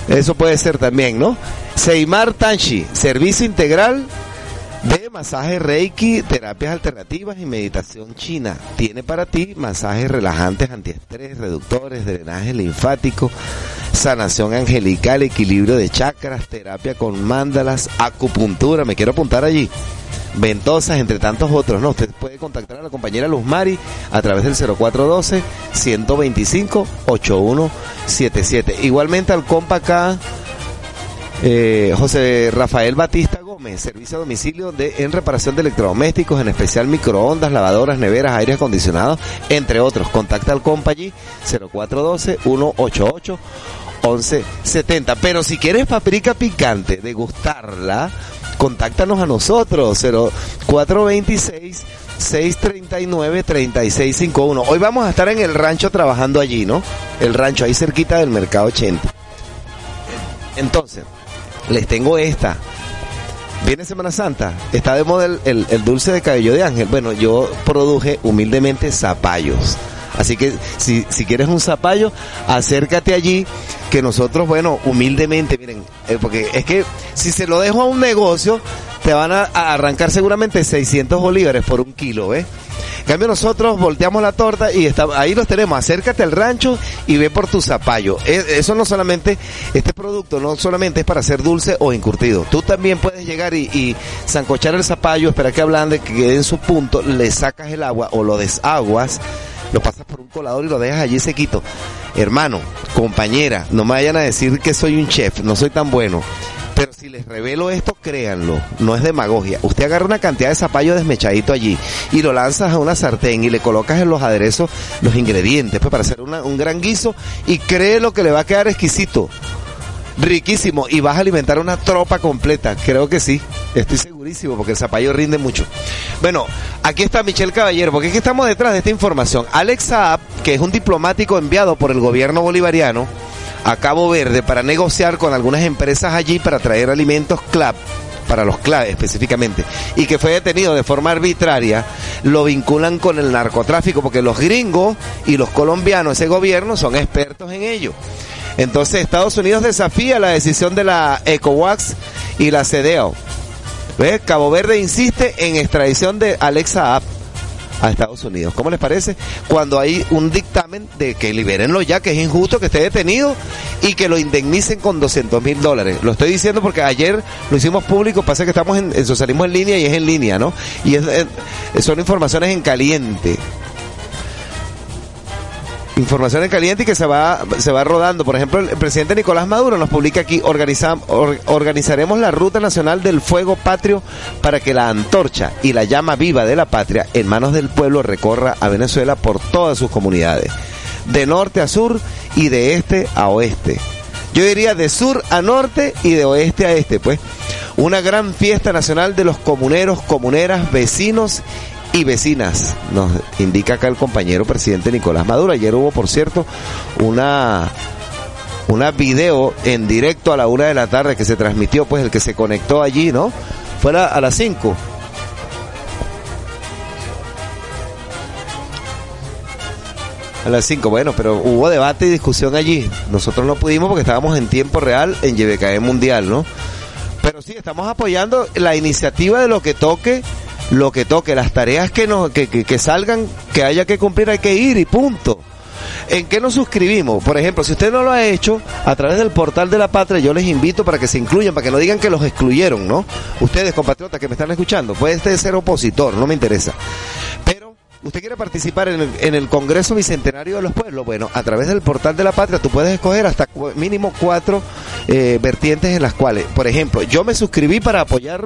Eso puede ser también, ¿no? Seymar Tanchi, servicio integral de masaje Reiki, terapias alternativas y meditación china. Tiene para ti masajes relajantes, antiestrés, reductores, drenaje linfático, sanación angelical, equilibrio de chakras, terapia con mandalas, acupuntura. Me quiero apuntar allí. Ventosas, entre tantos otros, ¿no? Usted puede contactar a la compañera Luz Mari a través del 0412-125-8177. Igualmente al compa acá, eh, José Rafael Batista Servicio a domicilio de, en reparación de electrodomésticos, en especial microondas, lavadoras, neveras, aires acondicionados, entre otros. Contacta al compa allí, 0412-188-1170. Pero si quieres paprika picante, degustarla, contáctanos a nosotros, 0426 639-3651. Hoy vamos a estar en el rancho trabajando allí, ¿no? El rancho ahí cerquita del mercado 80. Entonces, les tengo esta. Viene Semana Santa, está de moda el, el- el dulce de cabello de ángel. Bueno, yo produje humildemente zapallos. Así que si, si quieres un zapallo, acércate allí, que nosotros, bueno, humildemente, miren, eh, porque es que si se lo dejo a un negocio, te van a, arrancar seguramente 600 bolívares por un kilo, ¿ves? En cambio nosotros volteamos la torta y está, ahí los tenemos. Acércate al rancho y ve por tu zapallo. E- Eso no solamente, este producto no solamente es para hacer dulce o encurtido. Tú también puedes llegar y, y zancochar el zapallo, esperar que ablande, que quede en su punto, le sacas el agua o lo desaguas, lo pasas por un colador y lo dejas allí sequito. Hermano, compañera, no me vayan a decir que soy un chef, no soy tan bueno. Pero si les revelo esto, créanlo, no es demagogia. Usted agarra una cantidad de zapallo desmechadito allí y lo lanzas a una sartén y le colocas en los aderezos los ingredientes pues, para hacer un gran guiso y cree lo que le va a quedar exquisito. Riquísimo y vas a alimentar una tropa completa, creo que sí, estoy segurísimo porque el zapallo rinde mucho. Bueno, aquí está Michelle Caballero, porque es que estamos detrás de esta información. Alex Saab, que es un diplomático enviado por el gobierno bolivariano a Cabo Verde para negociar con algunas empresas allí para traer alimentos CLAP para los claves específicamente, y que fue detenido de forma arbitraria, lo vinculan con el narcotráfico, porque los gringos y los colombianos, ese gobierno, son expertos en ello. Entonces Estados Unidos desafía la decisión de la ECOWAS y la CEDEAO. ¿Ves? Cabo Verde insiste en extradición de Alexa App a Estados Unidos. ¿Cómo les parece? Cuando hay un dictamen de que libérenlo ya, que es injusto que esté detenido y que lo indemnicen con 200 mil dólares. Lo estoy diciendo porque ayer lo hicimos público, pasa que estamos en, en socialismo en línea y es en línea, ¿no? Y es- es- son informaciones en caliente. Información en caliente y que se va, se va rodando. Por ejemplo, el presidente Nicolás Maduro nos publica aquí, organiza- or- organizaremos la Ruta Nacional del Fuego Patrio para que la antorcha y la llama viva de la patria en manos del pueblo recorra a Venezuela por todas sus comunidades, de norte a sur y de este a oeste. Yo diría de sur a norte y de oeste a este, pues. Una gran fiesta nacional de los comuneros, comuneras, vecinos y vecinas, nos indica acá el compañero presidente Nicolás Maduro. Ayer hubo, por cierto, una una video en directo a la una de la tarde que se transmitió, pues el que se conectó allí, ¿no? Fue a, a las 5. A las 5, bueno, pero hubo debate y discusión allí. Nosotros no pudimos porque estábamos en tiempo real en YBKE Mundial, ¿no? Pero sí, estamos apoyando la iniciativa de lo que toque, lo que toque, las tareas que, nos, que, que, que salgan, que haya que cumplir, hay que ir y punto. ¿En qué nos suscribimos? Por ejemplo, si usted no lo ha hecho, a través del portal de la patria, yo les invito para que se incluyan, para que no digan que los excluyeron, ¿no? Ustedes, compatriotas que me están escuchando, puede ser opositor, no me interesa. Pero, ¿usted quiere participar en el, en el Congreso Bicentenario de los Pueblos? Bueno, a través del portal de la patria, tú puedes escoger hasta mínimo cuatro eh, vertientes en las cuales, por ejemplo, yo me suscribí para apoyar,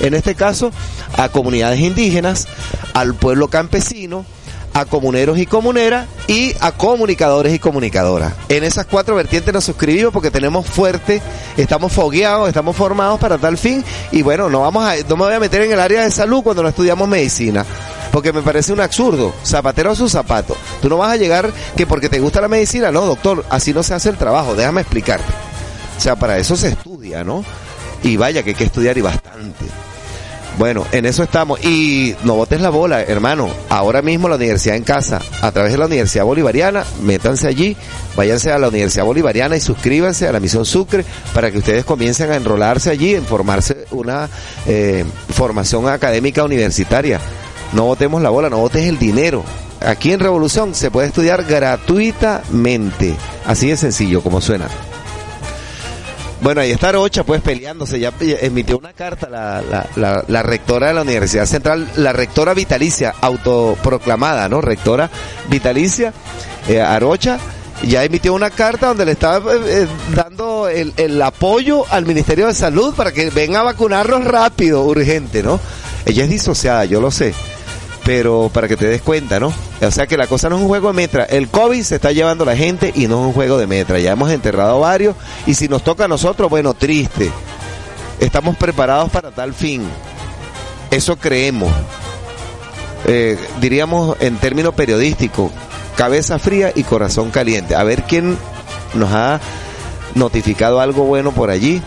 en este caso, a comunidades indígenas, al pueblo campesino, a comuneros y comuneras y a comunicadores y comunicadoras. En esas cuatro vertientes nos suscribimos porque tenemos fuerte, estamos fogueados, estamos formados para tal fin y bueno, no vamos a, no me voy a meter en el área de salud cuando no estudiamos medicina. Porque me parece un absurdo. Zapatero a su zapato. Tú no vas a llegar que porque te gusta la medicina. No, doctor, así no se hace el trabajo. Déjame explicarte. O sea, para eso se estudia, ¿no? Y vaya que hay que estudiar y bastante. Bueno, en eso estamos. Y no botes la bola, hermano. Ahora mismo la universidad en casa, a través de la Universidad Bolivariana, métanse allí, váyanse a la Universidad Bolivariana y suscríbanse a la Misión Sucre para que ustedes comiencen a enrolarse allí, en formarse una eh, formación académica universitaria. No botemos la bola, no botes el dinero. Aquí en Revolución se puede estudiar gratuitamente. Así de sencillo como suena. Bueno, ahí está Rocha, pues peleándose. Ya emitió una carta la, la, rectora de la Universidad Central, la rectora vitalicia, autoproclamada, ¿no? Rectora vitalicia, eh, Arocha, ya emitió una carta donde le estaba eh, eh, dando el, el, apoyo al Ministerio de Salud para que venga a vacunarlos rápido, urgente, ¿no? Ella es disociada, yo lo sé pero para que te des cuenta, ¿no? O sea que la cosa no es un juego de metra. El COVID se está llevando la gente y no es un juego de metra. Ya hemos enterrado varios y si nos toca a nosotros, bueno, triste. Estamos preparados para tal fin. Eso creemos. Eh, diríamos en términos periodísticos, cabeza fría y corazón caliente. A ver quién nos ha notificado algo bueno por allí.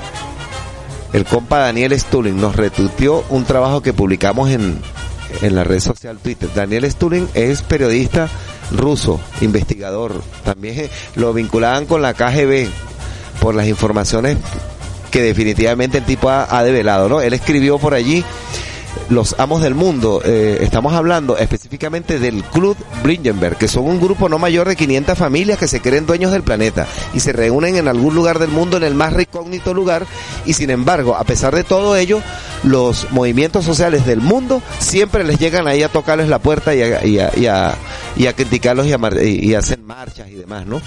El compa Daniel Stulin nos retuiteó un trabajo que publicamos en, en la red social Twitter. Daniel Stulin es periodista ruso, investigador. También lo vinculaban con la KGB por las informaciones que definitivamente el tipo ha, ha develado, ¿no? Él escribió por allí los amos del mundo. Eh, estamos hablando específicamente del Club Bringenberg, que son un grupo no mayor de 500 familias que se creen dueños del planeta y se reúnen en algún lugar del mundo, en el más recógnito lugar, y sin embargo, a pesar de todo ello, los movimientos sociales del mundo siempre les llegan ahí a tocarles la puerta y a, y a, y a, y a criticarlos y, a, y hacen marchas y demás, ¿no?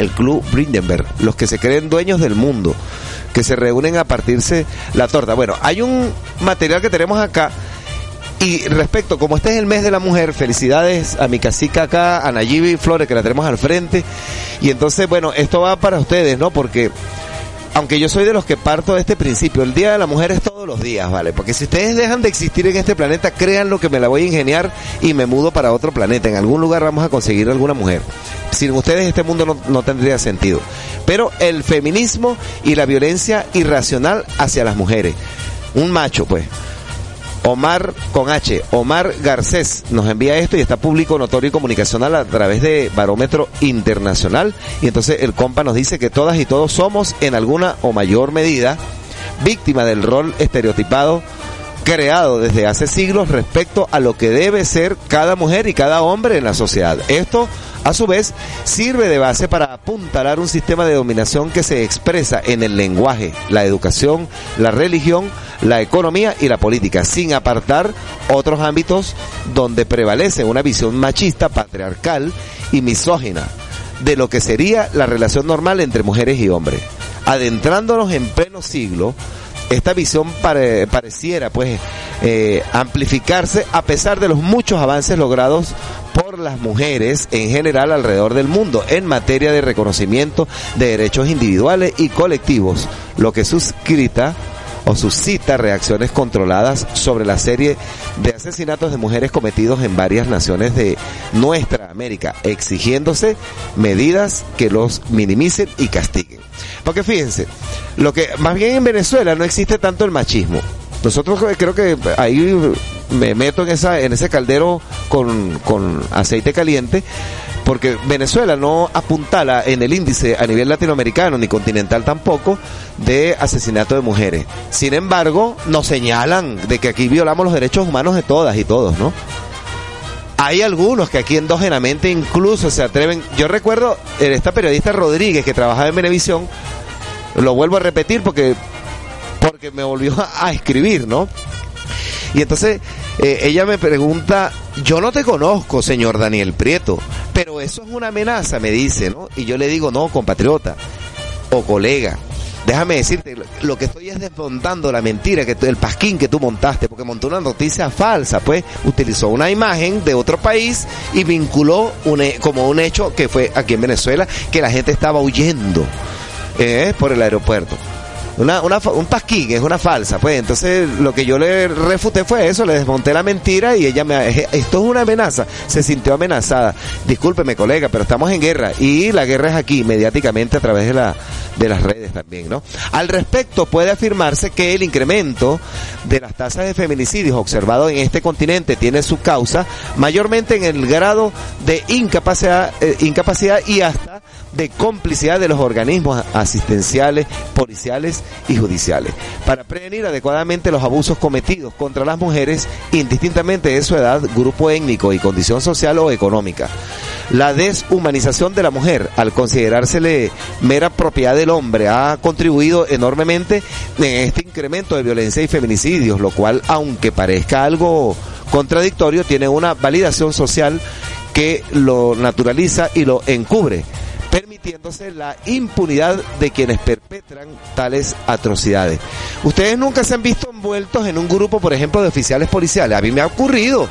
El Club Brindenberg, los que se creen dueños del mundo que se reúnen a partirse la torta. Bueno, hay un material que tenemos acá y respecto, como este es el mes de la mujer, felicidades a mi cacica acá, a Nayibi Flores, que la tenemos al frente. Y entonces, bueno, esto va para ustedes, ¿no? Porque aunque yo soy de los que parto de este principio, el Día de la Mujer es todos los días, ¿vale? Porque si ustedes dejan de existir en este planeta, créanlo que me la voy a ingeniar y me mudo para otro planeta. En algún lugar vamos a conseguir alguna mujer. Sin ustedes este mundo no, no tendría sentido. Pero el feminismo y la violencia irracional hacia las mujeres. Un macho, pues. Omar con H, Omar Garcés nos envía esto y está público, notorio y comunicacional a través de Barómetro Internacional. Y entonces el compa nos dice que todas y todos somos en alguna o mayor medida víctima del rol estereotipado creado desde hace siglos respecto a lo que debe ser cada mujer y cada hombre en la sociedad. Esto, a su vez, sirve de base para apuntalar un sistema de dominación que se expresa en el lenguaje, la educación, la religión, la economía y la política, sin apartar otros ámbitos donde prevalece una visión machista, patriarcal y misógina de lo que sería la relación normal entre mujeres y hombres. Adentrándonos en pleno siglo, esta visión pare, pareciera pues eh, amplificarse a pesar de los muchos avances logrados por las mujeres en general alrededor del mundo en materia de reconocimiento de derechos individuales y colectivos, lo que suscrita o suscita reacciones controladas sobre la serie de asesinatos de mujeres cometidos en varias naciones de nuestra América, exigiéndose medidas que los minimicen y castiguen. Porque fíjense, lo que más bien en Venezuela no existe tanto el machismo. Nosotros creo que ahí me meto en esa en ese caldero con, con aceite caliente porque Venezuela no apuntala en el índice a nivel latinoamericano ni continental tampoco de asesinato de mujeres. Sin embargo, nos señalan de que aquí violamos los derechos humanos de todas y todos, ¿no? Hay algunos que aquí endógenamente incluso se atreven. Yo recuerdo esta periodista Rodríguez que trabajaba en Venevisión, lo vuelvo a repetir porque porque me volvió a escribir, ¿no? Y entonces eh, ella me pregunta, yo no te conozco, señor Daniel Prieto, pero eso es una amenaza, me dice, ¿no? Y yo le digo, no, compatriota o colega, déjame decirte, lo- que estoy es desmontando la mentira, que el pasquín que tú montaste, porque montó una noticia falsa, pues utilizó una imagen de otro país y vinculó un como un hecho que fue aquí en Venezuela, que la gente estaba huyendo eh, por el aeropuerto. Una, una, un pasquín, es una falsa, pues entonces lo que yo le refuté fue eso, le desmonté la mentira y ella me esto es una amenaza, se sintió amenazada. Discúlpeme colega, pero estamos en guerra y la guerra es aquí, mediáticamente a través de la de las redes también, ¿no? Al respecto puede afirmarse que el incremento de las tasas de feminicidios observado en este continente tiene su causa mayormente en el grado de incapacidad, eh, incapacidad y hasta de complicidad de los organismos asistenciales, policiales y judiciales para prevenir adecuadamente los abusos cometidos contra las mujeres indistintamente de su edad, grupo étnico y condición social o económica. La deshumanización de la mujer, al considerársele mera propiedad del hombre, ha contribuido enormemente en este incremento de violencia y feminicidios, lo cual, aunque parezca algo contradictorio, tiene una validación social que lo naturaliza y lo encubre permitiéndose la impunidad de quienes perpetran tales atrocidades. Ustedes nunca se han visto envueltos en un grupo, por ejemplo, de oficiales policiales. A mí me ha ocurrido.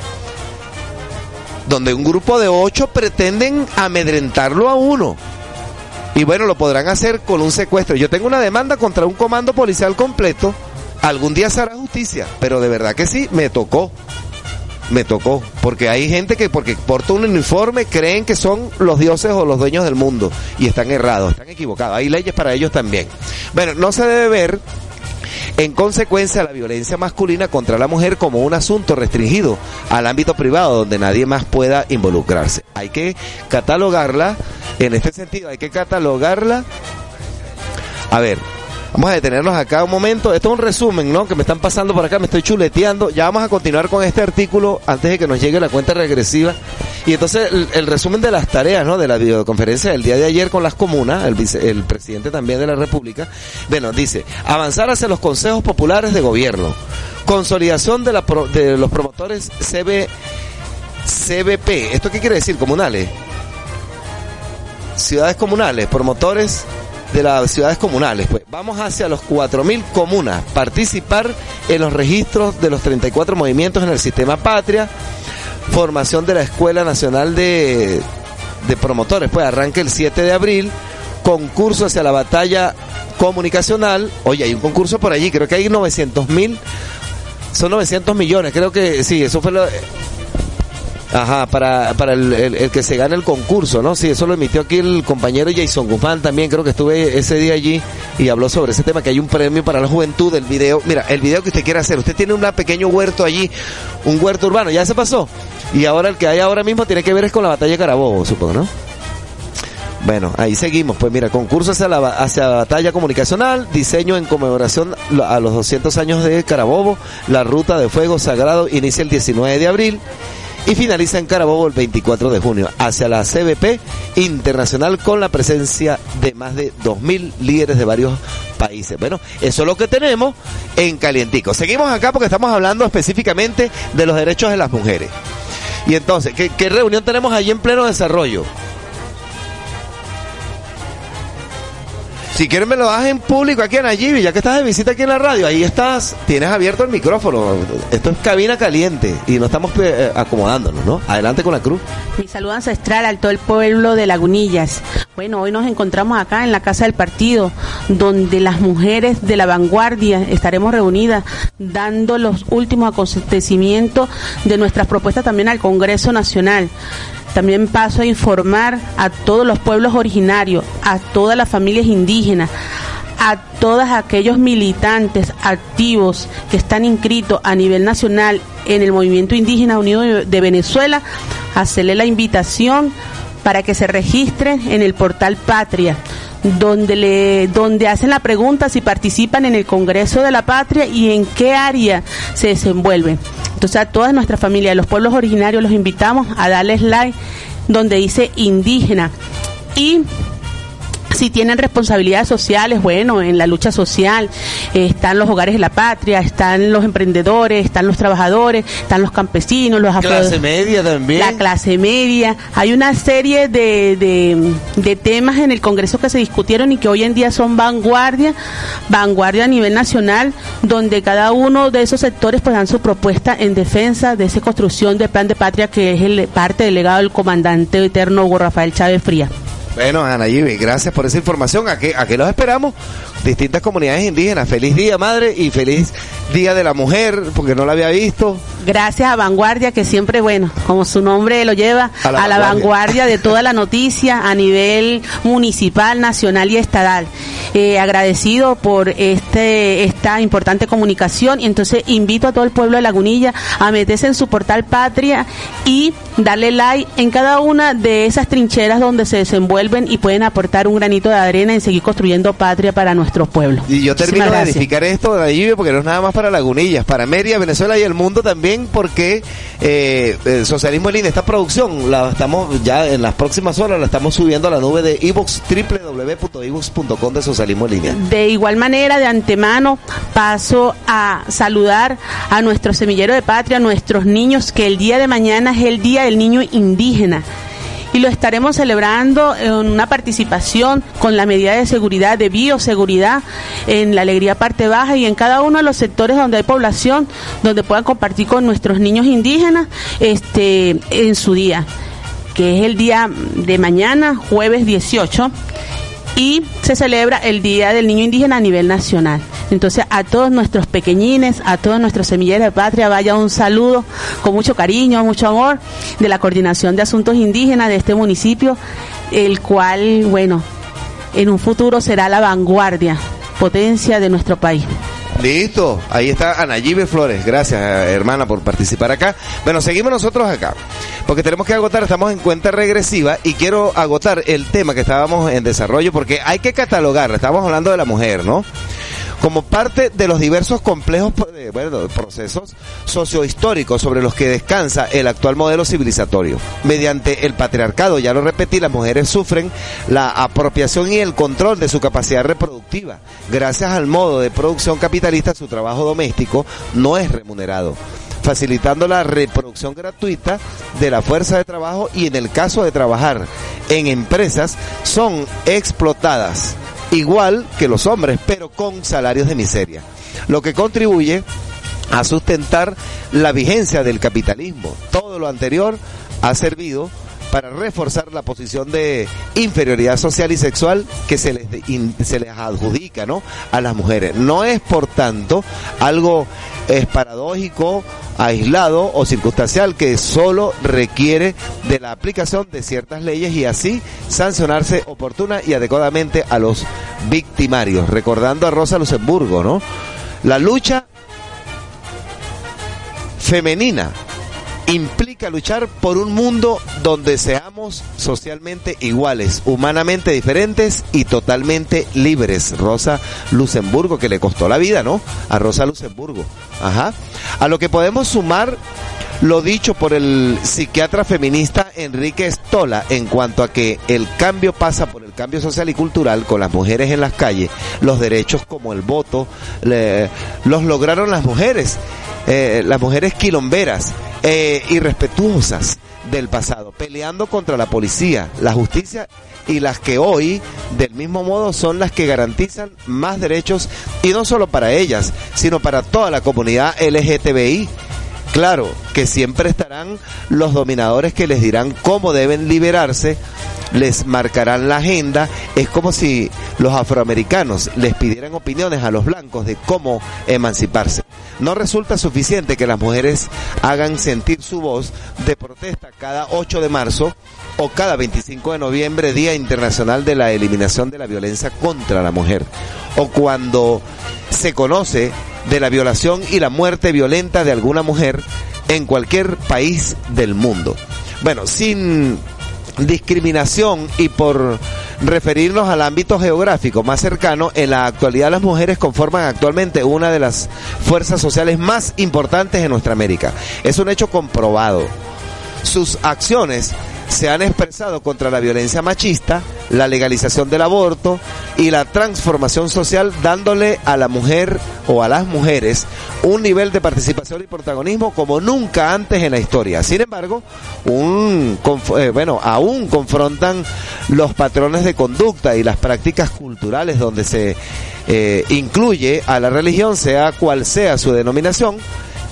Donde un grupo de ocho pretenden amedrentarlo a uno. Y bueno, lo podrán hacer con un secuestro. Yo tengo una demanda contra un comando policial completo. Algún día se hará justicia. Pero de verdad que sí, me tocó me tocó. Porque hay gente que porque porta un uniforme creen que son los dioses o los dueños del mundo. Y están errados, están equivocados. Hay leyes para ellos también. Bueno, no se debe ver en consecuencia la violencia masculina contra la mujer como un asunto restringido al ámbito privado donde nadie más pueda involucrarse. Hay que catalogarla, en este sentido, hay que catalogarla. A ver, Vamos a detenernos acá un momento. Esto es un resumen, ¿no? Que me están pasando por acá, me estoy chuleteando. Ya vamos a continuar con este artículo antes de que nos llegue la cuenta regresiva. Y entonces el, resumen de las tareas, ¿no? De la videoconferencia del día de ayer con las comunas, el, presidente también de la República. Bueno, dice, avanzar hacia los consejos populares de gobierno. Consolidación de, de los promotores CB, CBP. ¿Esto qué quiere decir? Comunales. Ciudades comunales, promotores de las ciudades comunales. Pues. Vamos hacia los 4.000 comunas, participar en los registros de los 34 movimientos en el sistema patria, formación de la Escuela Nacional de, de Promotores, pues. Arranca el 7 de abril, concurso hacia la batalla comunicacional, oye, hay un concurso por allí, creo que hay 900 mil, son 900 millones, creo que sí, eso fue lo... Ajá, para, para el, el- que se gane el concurso, ¿no? Sí, eso lo emitió aquí el compañero Jason Guzmán también, creo que estuve ese día allí y habló sobre ese tema, que hay un premio para la juventud, el video, mira, el video que usted quiere hacer, usted tiene un pequeño huerto allí, un huerto urbano, ya se pasó, y ahora el que hay ahora mismo tiene que ver es con la batalla de Carabobo, supongo, ¿no? Bueno, ahí seguimos. Pues mira, concurso hacia la, hacia la batalla comunicacional, diseño en conmemoración a los 200 años de Carabobo, la ruta de fuego sagrado inicia el 19 de abril y finaliza en Carabobo el 24 de junio, hacia la CBP internacional con la presencia de más de 2.000 líderes de varios países. Bueno, eso es lo que tenemos en Calientico. Seguimos acá porque estamos hablando específicamente de los derechos de las mujeres. Y entonces, ¿qué, qué reunión tenemos allí en pleno desarrollo? Si quieres me lo das en público aquí en Ayibi, ya que estás de visita aquí en la radio, ahí estás, tienes abierto el micrófono. Esto es cabina caliente y no estamos eh, acomodándonos, ¿no? Adelante con la cruz. Mi saludo ancestral al todo el pueblo de Lagunillas. Bueno, hoy nos encontramos acá en la Casa del Partido, donde las mujeres de la vanguardia estaremos reunidas dando los últimos acontecimientos de nuestras propuestas también al Congreso Nacional. También paso a informar a todos los pueblos originarios, a todas las familias indígenas, a todos aquellos militantes activos que están inscritos a nivel nacional en el Movimiento Indígena Unido de Venezuela, hacerle la invitación para que se registren en el portal Patria, donde le donde hacen la pregunta si participan en el Congreso de la Patria y en qué área se desenvuelven. Entonces a toda nuestra familia los pueblos originarios los invitamos a darles like donde dice indígena y si tienen responsabilidades sociales, bueno, en la lucha social eh, están los hogares de la patria, están los emprendedores, están los trabajadores, están los campesinos, los afro... Clase media también. La clase media. Hay una serie de, de, de temas en el Congreso que se discutieron y que hoy en día son vanguardia, vanguardia a nivel nacional, donde cada uno de esos sectores pues dan su propuesta en defensa de esa construcción de plan de patria que es el parte del legado del comandante eterno Hugo Rafael Chávez Fría. Bueno, Ana Yibi, gracias por esa información. ¿A qué, ¿A qué los esperamos? Distintas comunidades indígenas. Feliz día, madre, y feliz día de la mujer, porque no la había visto. Gracias a Vanguardia, que siempre, bueno, como su nombre lo lleva, A a la vanguardia. vanguardia de toda la noticia a nivel municipal, nacional y estatal. Eh, agradecido por este esta importante comunicación y entonces invito a todo el pueblo de Lagunilla a meterse en su portal Patria y darle like en cada una de esas trincheras donde se desenvuelven y pueden aportar un granito de arena en seguir construyendo patria para nuestros pueblos. Y yo termino Muchísimas de gracias. edificar esto, Ana Yibi, porque no es nada más para Lagunillas, para Mérida, Venezuela y el mundo también, porque eh, el Socialismo en Línea, esta producción, la estamos ya en las próximas horas, la estamos subiendo a la nube de ebooks, www.ebooks.com de Socialismo en Línea. De igual manera, de antemano, paso a saludar a nuestro semillero de patria, a nuestros niños, que el día de mañana es el Día del Niño Indígena. Y lo estaremos celebrando en una participación con la medida de seguridad, de bioseguridad, en la Alegría Parte Baja y en cada uno de los sectores donde hay población, donde puedan compartir con nuestros niños indígenas este, en su día, que es el día de mañana, jueves 18 y se celebra el Día del Niño Indígena a nivel nacional. Entonces a todos nuestros pequeñines, a todos nuestros semilleros de patria, vaya un saludo con mucho cariño, mucho amor de la Coordinación de Asuntos Indígenas de este municipio, el cual, bueno, en un futuro será la vanguardia, potencia de nuestro país. Listo, ahí está Ana Yibe Flores. Gracias, hermana, por participar acá. Bueno, seguimos nosotros acá, porque tenemos que agotar, estamos en cuenta regresiva y quiero agotar el tema que estábamos en desarrollo, porque hay que catalogar, estamos hablando de la mujer, ¿no? Como parte de los diversos complejos bueno, procesos sociohistóricos sobre los que descansa el actual modelo civilizatorio. Mediante el patriarcado, ya lo repetí, las mujeres sufren la apropiación y el control de su capacidad reproductiva. Gracias al modo de producción capitalista, su trabajo doméstico no es remunerado facilitando la reproducción gratuita de la fuerza de trabajo y en el caso de trabajar en empresas son explotadas igual que los hombres, pero con salarios de miseria, lo que contribuye a sustentar la vigencia del capitalismo. Todo lo anterior ha servido para reforzar la posición de inferioridad social y sexual que se les, se les adjudica ¿no? a las mujeres. No es, por tanto, algo es paradójico, aislado o circunstancial que solo requiere de la aplicación de ciertas leyes y así sancionarse oportuna y adecuadamente a los victimarios. Recordando a Rosa Luxemburgo, ¿no? La lucha femenina implica luchar por un mundo donde seamos socialmente iguales, humanamente diferentes y totalmente libres. Rosa Luxemburgo, que le costó la vida, ¿no? A Rosa Luxemburgo. Ajá. A lo que podemos sumar lo dicho por el psiquiatra feminista Enrique Stola en cuanto a que el cambio pasa por el cambio social y cultural con las mujeres en las calles, los derechos como el voto, le- los lograron las mujeres, eh, las mujeres quilomberas, eh, irrespetuosas del pasado, peleando contra la policía, la justicia y las que hoy, del mismo modo, son las que garantizan más derechos y no solo para ellas, sino para toda la comunidad LGTBI. Claro que siempre estarán los dominadores que les dirán cómo deben liberarse, les marcarán la agenda. Es como si los afroamericanos les pidieran opiniones a los blancos de cómo emanciparse. No resulta suficiente que las mujeres hagan sentir su voz de protesta cada 8 de marzo o cada 25 de noviembre, Día Internacional de la Eliminación de la Violencia contra la Mujer, o cuando se conoce de la violación y la muerte violenta de alguna mujer en cualquier país del mundo. Bueno, sin discriminación y por referirnos al ámbito geográfico más cercano, en la actualidad las mujeres conforman actualmente una de las fuerzas sociales más importantes en nuestra América. Es un hecho comprobado. Sus acciones se han expresado contra la violencia machista, la legalización del aborto y la transformación social dándole a la mujer o a las mujeres un nivel de participación y protagonismo como nunca antes en la historia. Sin embargo, un, eh, bueno, aún confrontan los patrones de conducta y las prácticas culturales donde se eh, incluye a la religión, sea cual sea su denominación,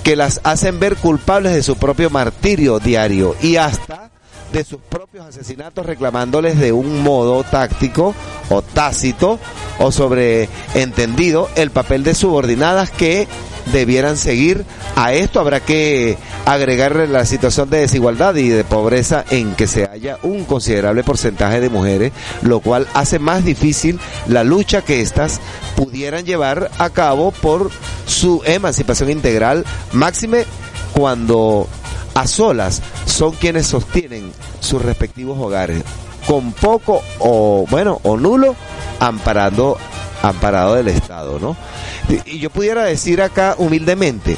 que las hacen ver culpables de su propio martirio diario y hasta de sus propios asesinatos reclamándoles de un modo táctico o tácito o sobreentendido el papel de subordinadas que debieran seguir. A esto habrá que agregarle la situación de desigualdad y de pobreza en que se haya un considerable porcentaje de mujeres, lo cual hace más difícil la lucha que éstas pudieran llevar a cabo por su emancipación integral, máxime cuando a solas son quienes sostienen sus respectivos hogares, con poco o bueno o nulo amparado del Estado, ¿no? Y yo pudiera decir acá humildemente,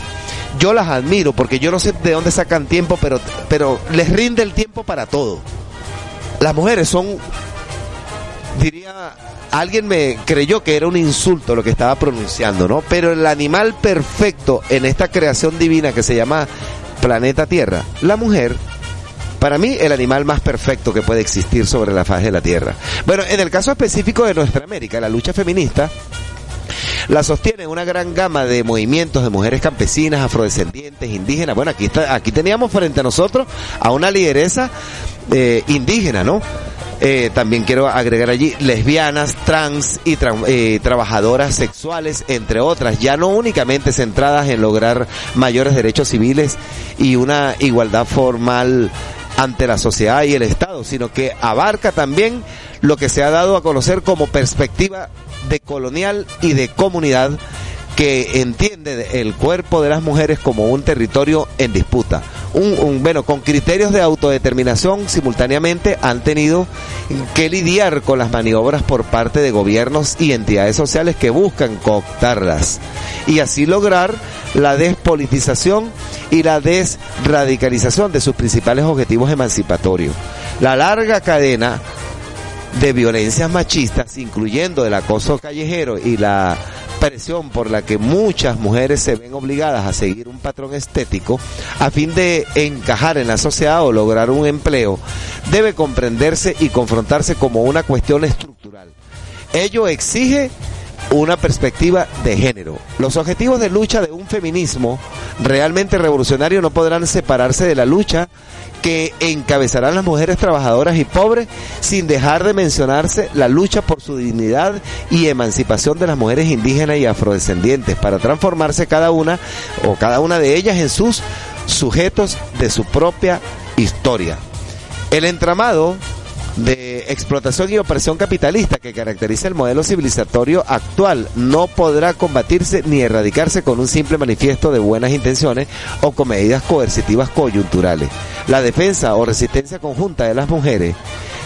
yo las admiro porque yo no sé de dónde sacan tiempo, pero, pero les rinde el tiempo para todo. Las mujeres son, diría, alguien me creyó que era un insulto lo que estaba pronunciando, ¿no? Pero el animal perfecto en esta creación divina que se llama planeta Tierra, la mujer, para mí el animal más perfecto que puede existir sobre la faz de la Tierra. Bueno, en el caso específico de nuestra América, la lucha feminista, la sostiene una gran gama de movimientos de mujeres campesinas, afrodescendientes, indígenas. Bueno, aquí está, aquí teníamos frente a nosotros a una lideresa eh, indígena, ¿no? Eh, también quiero agregar allí lesbianas, trans y eh, trabajadoras sexuales, entre otras, ya no únicamente centradas en lograr mayores derechos civiles y una igualdad formal ante la sociedad y el Estado, sino que abarca también lo que se ha dado a conocer como perspectiva de colonial y de comunidad que entiende el cuerpo de las mujeres como un territorio en disputa. Un, bueno, con criterios de autodeterminación simultáneamente han tenido que lidiar con las maniobras por parte de gobiernos y entidades sociales que buscan cooptarlas y así lograr la despolitización y la desradicalización de sus principales objetivos emancipatorios. La larga cadena de violencias machistas, incluyendo el acoso callejero y la presión por la que muchas mujeres se ven obligadas a seguir un patrón estético a fin de encajar en la sociedad o lograr un empleo, debe comprenderse y confrontarse como una cuestión estructural. Ello exige una perspectiva de género. Los objetivos de lucha de un feminismo realmente revolucionario no podrán separarse de la lucha que encabezarán las mujeres trabajadoras y pobres sin dejar de mencionarse la lucha por su dignidad y emancipación de las mujeres indígenas y afrodescendientes para transformarse cada una o cada una de ellas en sus sujetos de su propia historia. El entramado de explotación y opresión capitalista que caracteriza el modelo civilizatorio actual no podrá combatirse ni erradicarse con un simple manifiesto de buenas intenciones o con medidas coercitivas coyunturales. La defensa o resistencia conjunta de las mujeres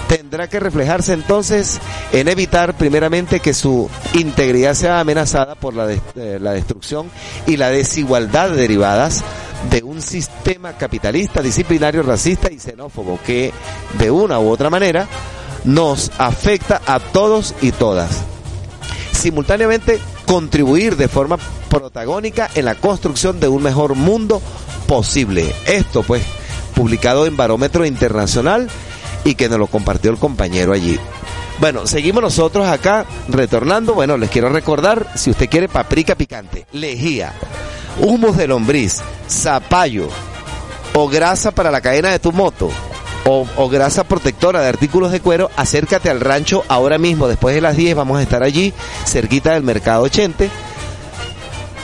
tendrá que reflejarse entonces en evitar primeramente que su integridad sea amenazada por la, eh, la destrucción y la desigualdad derivadas de un sistema capitalista, disciplinario, racista y xenófobo que de una u otra manera nos afecta a todos y todas. Simultáneamente contribuir de forma protagónica en la construcción de un mejor mundo posible. Esto pues publicado en Barómetro Internacional y que nos lo compartió el compañero allí. Bueno, seguimos nosotros acá retornando. Bueno, les quiero recordar, si usted quiere paprika picante, lejía, humus de lombriz, zapallo o grasa para la cadena de tu moto o, grasa protectora de artículos de cuero, acércate al rancho ahora mismo, después de las 10 vamos a estar allí, cerquita del mercado 80.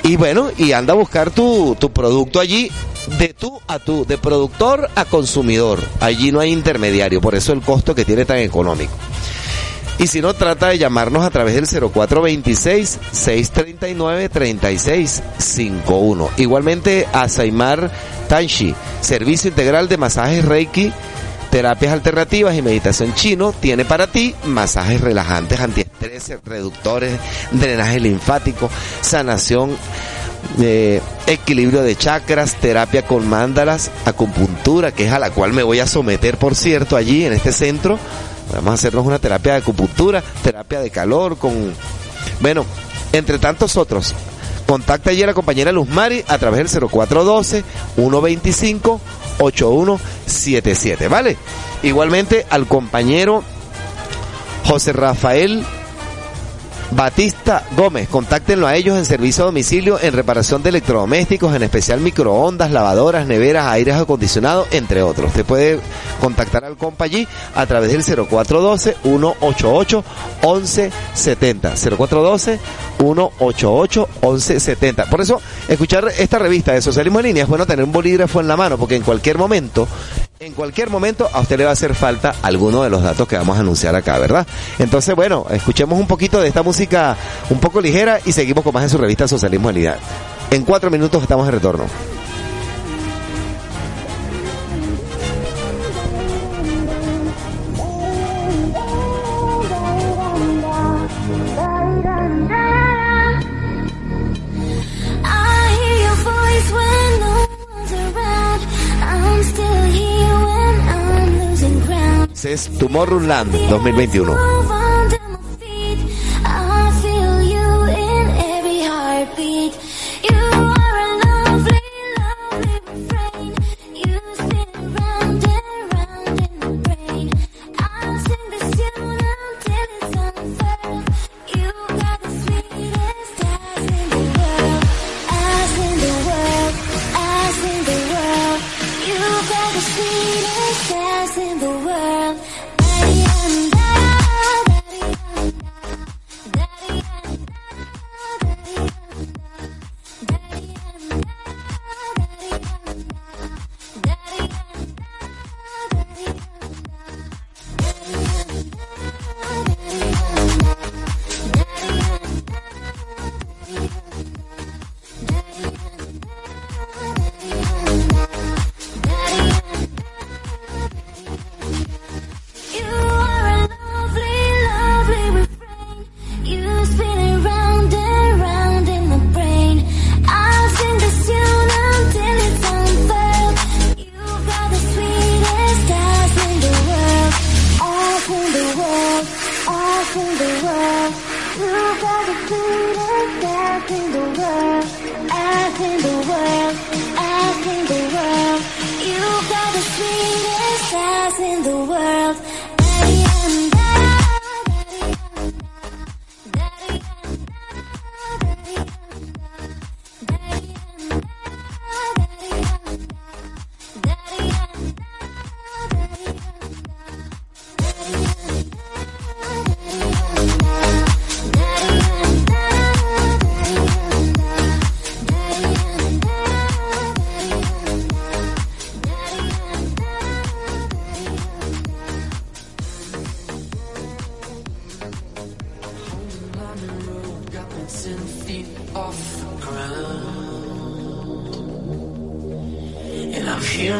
Y bueno, y anda a buscar tu, tu producto allí de tú a tú, de productor a consumidor. Allí no hay intermediario, por eso el costo que tiene tan económico. Y si no, trata de llamarnos a través del 0426-639-3651. Igualmente a Saimar Tanshi, Servicio Integral de Masajes Reiki, Terapias Alternativas y Meditación Chino, tiene para ti masajes relajantes, antiestrés, reductores, drenaje linfático, sanación eh, equilibrio de chakras, terapia con mándalas, acupuntura, que es a la cual me voy a someter, por cierto, allí en este centro. Vamos hacernos una terapia de acupuntura, terapia de calor, con, bueno, entre tantos otros. Contacta allí a la compañera Luz Mari a través del 0412-125-8177, ¿vale? Igualmente al compañero José Rafael Batista Gómez, contáctenlo a ellos en servicio a domicilio en reparación de electrodomésticos, en especial microondas, lavadoras, neveras, aires acondicionados, entre otros. Usted puede contactar al compa allí a través del 0412-188-1170. 0412-188-1170. Por eso, escuchar esta revista de Socialismo en Línea es bueno tener un bolígrafo en la mano, porque en cualquier momento en cualquier momento a usted le va a hacer falta alguno de los datos que vamos a anunciar acá, ¿verdad? Entonces, bueno, escuchemos un poquito de esta música un poco ligera y seguimos con más de su revista Socialismo Línea. En cuatro minutos estamos de retorno. Es Tomorrowland 2021.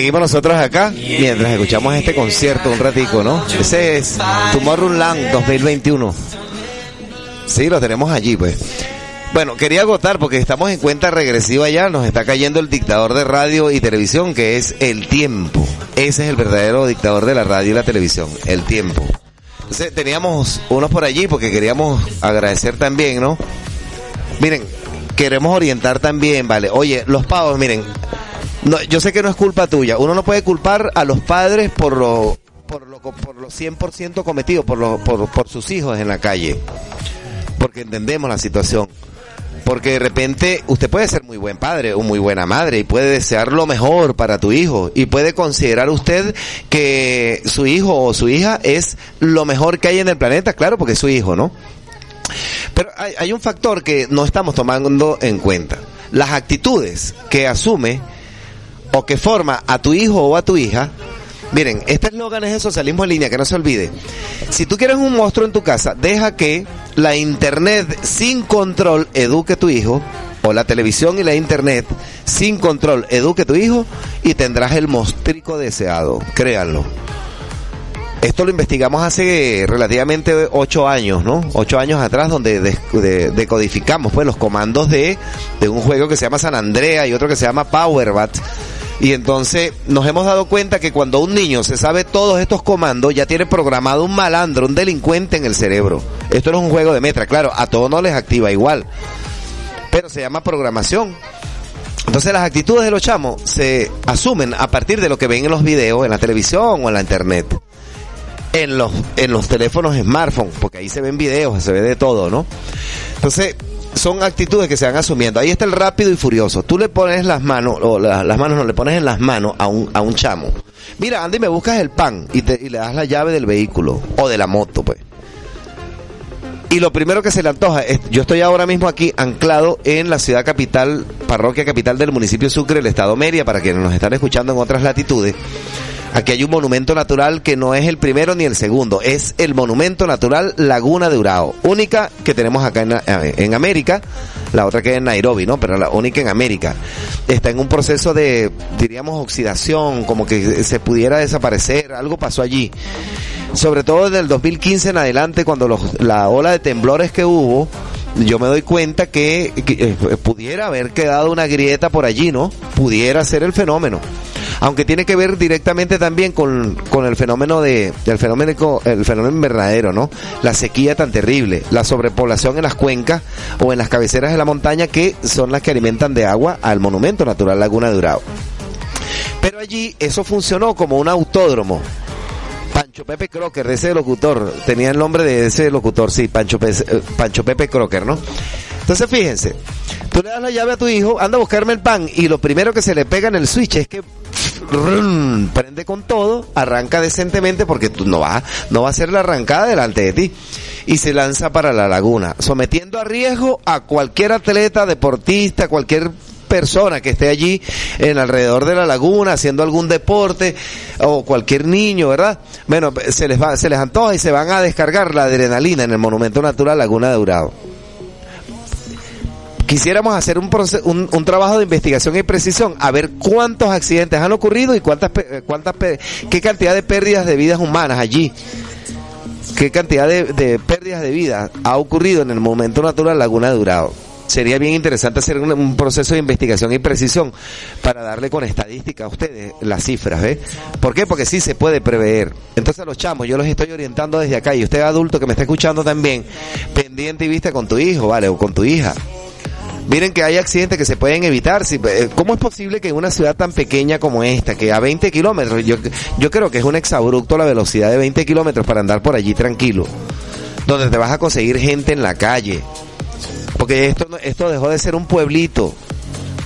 Seguimos nosotros acá mientras escuchamos este concierto un ratico, ¿no? Ese es Tomorrowland 2021. Sí, lo tenemos allí, pues. Bueno, quería agotar porque estamos en cuenta regresiva ya, nos está cayendo el dictador de radio y televisión que es el tiempo. Ese es el verdadero dictador de la radio y la televisión, el tiempo. Entonces teníamos unos por allí porque queríamos agradecer también, ¿no? Miren, queremos orientar también, ¿vale? Oye, los pavos, miren, no, yo sé que no es culpa tuya. Uno no puede culpar a los padres por lo por lo por lo 100% cometido por, lo, por por sus hijos en la calle. Porque entendemos la situación. Porque de repente usted puede ser muy buen padre o muy buena madre y puede desear lo mejor para tu hijo y puede considerar usted que su hijo o su hija es lo mejor que hay en el planeta, claro, porque es su hijo, ¿no? Pero hay, hay un factor que no estamos tomando en cuenta. Las actitudes que asume o que forma a tu hijo o a tu hija. Miren, este eslogan es de socialismo en línea, que no se olvide. Si tú quieres un monstruo en tu casa, deja que la internet sin control eduque a tu hijo, o la televisión y la internet sin control eduque a tu hijo, y tendrás el monstrico deseado, créanlo. Esto lo investigamos hace relativamente ocho años, ¿no? Ocho años atrás, donde decodificamos pues los comandos de, de un juego que se llama San Andrea y otro que se llama Powerbat. Y entonces nos hemos dado cuenta que cuando un niño se sabe todos estos comandos, ya tiene programado un malandro, un delincuente en el cerebro. Esto no es un juego de metra, claro, a todos no les activa igual. Pero se llama programación. Entonces las actitudes de los chamos se asumen a partir de lo que ven en los videos, en la televisión o en la internet en los, en los teléfonos smartphone, porque ahí se ven videos, se ve de todo, ¿no? Entonces, son actitudes que se van asumiendo. Ahí está el rápido y furioso. Tú le pones las manos, o la- las manos no, le pones en las manos a un, a un chamo. Mira, Andy, me buscas el pan y, te, y le das la llave del vehículo, o de la moto, pues. Y lo primero que se le antoja es, yo estoy ahora mismo aquí anclado en la ciudad capital, parroquia capital del municipio Sucre, el estado Mérida, para quienes nos están escuchando en otras latitudes. Aquí hay un monumento natural que no es el primero ni el segundo, es el monumento natural Laguna de Urao, única que tenemos acá en, en América, la otra que es en Nairobi, ¿no? Pero la única en América. Está en un proceso de, diríamos, oxidación, como que se pudiera desaparecer, algo pasó allí. Sobre todo desde el 2015 en adelante, cuando la ola de temblores que hubo, yo me doy cuenta que, que, eh, pudiera haber quedado una grieta por allí, ¿no? Pudiera ser el fenómeno. Aunque tiene que ver directamente también con, con el fenómeno de, el fenómeno, el fenómeno invernadero, ¿no? La sequía tan terrible, la sobrepoblación en las cuencas o en las cabeceras de la montaña que son las que alimentan de agua al monumento natural Laguna de Urao. Pero allí eso funcionó como un autódromo. Pancho Pepe Crocker, ese locutor, tenía el nombre de ese locutor, sí, Pancho, eh, Pancho Pepe Crocker, ¿no? Entonces fíjense, tú le das la llave a tu hijo, anda a buscarme el pan y lo primero que se le pega en el switch es que prende con todo, arranca decentemente porque tú no va, no va a hacer la arrancada delante de ti y se lanza para la laguna, sometiendo a riesgo a cualquier atleta, deportista, cualquier persona que esté allí en alrededor de la laguna haciendo algún deporte o cualquier niño, ¿verdad? Bueno, se les va, se les antoja y se van a descargar la adrenalina en el Monumento Natural Laguna de Urao. Quisiéramos hacer un, un, trabajo de investigación y precisión, a ver cuántos accidentes han ocurrido y cuántas, eh, cuántas, qué cantidad de pérdidas de vidas humanas allí qué cantidad de, pérdidas de vida ha ocurrido en el momento natural Laguna de Urao. Sería bien interesante hacer un, proceso de investigación y precisión para darle con estadística a ustedes las cifras, ¿ves? ¿Por qué? Porque sí se puede prever. Entonces los chamos, yo los estoy orientando desde acá y usted adulto que me está escuchando también, pendiente y vista con tu hijo, ¿vale? O con tu hija. Miren que hay accidentes que se pueden evitar. Eh, ¿Cómo es posible que en una ciudad tan pequeña como esta, que a 20 kilómetros, yo, yo creo que es un exabrupto la velocidad de 20 kilómetros para andar por allí tranquilo, donde te vas a conseguir gente en la calle? Porque esto, esto dejó de ser un pueblito,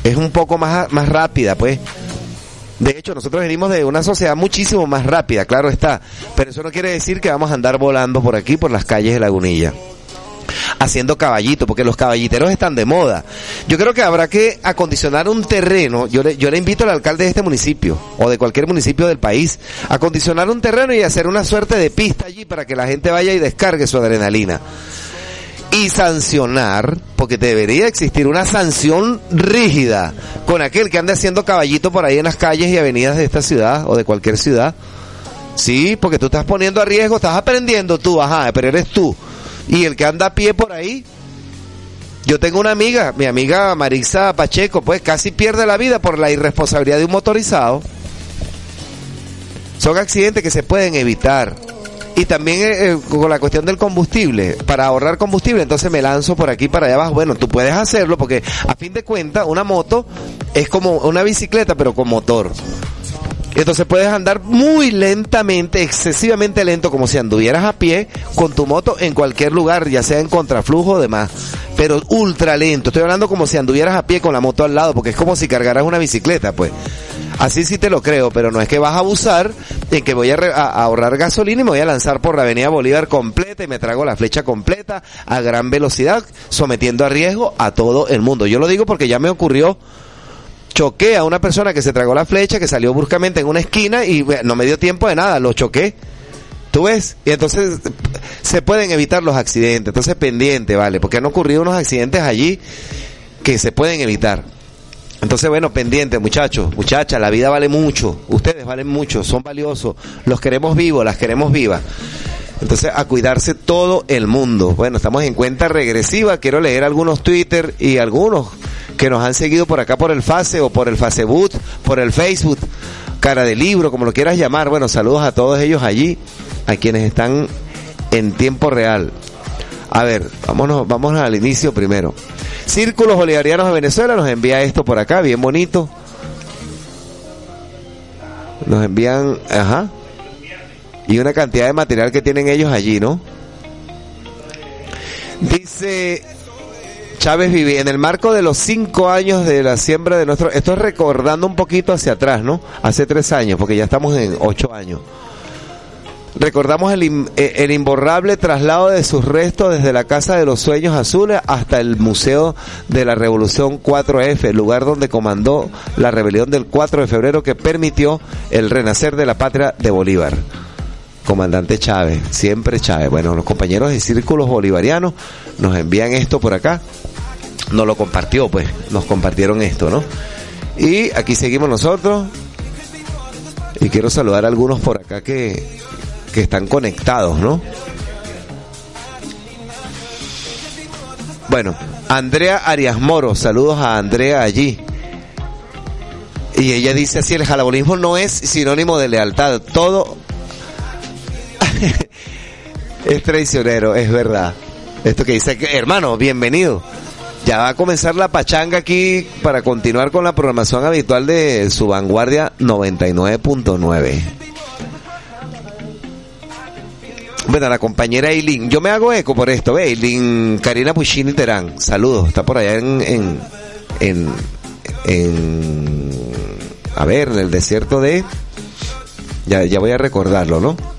es un poco más, más rápida, pues. De hecho, nosotros venimos de una sociedad muchísimo más rápida, claro está, pero eso no quiere decir que vamos a andar volando por aquí, por las calles de Lagunilla haciendo caballito, porque los caballiteros están de moda. Yo creo que habrá que acondicionar un terreno, yo le, yo le invito al alcalde de este municipio, o de cualquier municipio del país, acondicionar un terreno y hacer una suerte de pista allí para que la gente vaya y descargue su adrenalina. Y sancionar, porque debería existir una sanción rígida con aquel que ande haciendo caballito por ahí en las calles y avenidas de esta ciudad o de cualquier ciudad. Sí, porque tú estás poniendo a riesgo, estás aprendiendo tú, ajá, pero eres tú. Y el que anda a pie por ahí, yo tengo una amiga, mi amiga Marisa Pacheco, pues casi pierde la vida por la irresponsabilidad de un motorizado. Son accidentes que se pueden evitar. Y también eh, eh, con la cuestión del combustible, para ahorrar combustible, entonces me lanzo por aquí para allá abajo. Bueno, tú puedes hacerlo porque a fin de cuentas una moto es como una bicicleta pero con motor. Entonces puedes andar muy lentamente, excesivamente lento, como si anduvieras a pie con tu moto en cualquier lugar, ya sea en contraflujo o demás. Pero ultra lento. Estoy hablando como si anduvieras a pie con la moto al lado, porque es como si cargaras una bicicleta, pues. Así sí te lo creo, pero no es que vas a abusar en que voy a, a ahorrar gasolina y me voy a lanzar por la avenida Bolívar completa y me trago la flecha completa a gran velocidad, sometiendo a riesgo a todo el mundo. Yo lo digo porque ya me ocurrió choqué a una persona que se tragó la flecha, que salió bruscamente en una esquina y no me dio tiempo de nada, lo choqué. ¿Tú ves? Y entonces se pueden evitar los accidentes. Entonces pendiente, ¿vale? Porque han ocurrido unos accidentes allí que se pueden evitar. Entonces, bueno, pendiente, muchachos, muchachas, la vida vale mucho. Ustedes valen mucho, son valiosos. Los queremos vivos, las queremos vivas. Entonces, a cuidarse todo el mundo. Bueno, estamos en cuenta regresiva. Quiero leer algunos Twitter y algunos que nos han seguido por acá por el Face o por el Facebook, por el Facebook, cara de libro, como lo quieras llamar. Bueno, saludos a todos ellos allí, a quienes están en tiempo real. A ver, vámonos, vámonos al inicio primero. Círculos Bolivarianos de Venezuela nos envía esto por acá, bien bonito. Nos envían, ajá. Y una cantidad de material que tienen ellos allí, ¿no? Dice Chávez Vivi, en el marco de los cinco años de la siembra de nuestro... Esto es recordando un poquito hacia atrás, ¿no? Hace tres años, porque ya estamos en ocho años. Recordamos el, eh, el imborrable traslado de sus restos desde la Casa de los Sueños Azules hasta el Museo de la Revolución 4F, el lugar donde comandó la rebelión del 4 de febrero que permitió el renacer de la patria de Bolívar. Comandante Chávez, siempre Chávez. Bueno, los compañeros de Círculos Bolivarianos nos envían esto por acá. Nos lo compartió, pues, nos compartieron esto, ¿no? Y aquí seguimos nosotros. Y quiero saludar a algunos por acá que, que están conectados, ¿no? Bueno, Andrea Arias Moro, saludos a Andrea allí. Y ella dice así, el jalabolismo no es sinónimo de lealtad, todo *laughs* es traicionero, es verdad. Esto que dice, hermano, bienvenido. Ya va a comenzar la pachanga aquí para continuar con la programación habitual de su vanguardia 99.9. Bueno, la compañera Eileen, yo me hago eco por esto, ve, Eileen Karina Puccini Terán, saludos, está por allá en, en, en, en, a ver, en el desierto de, ya, ya voy a recordarlo, ¿no?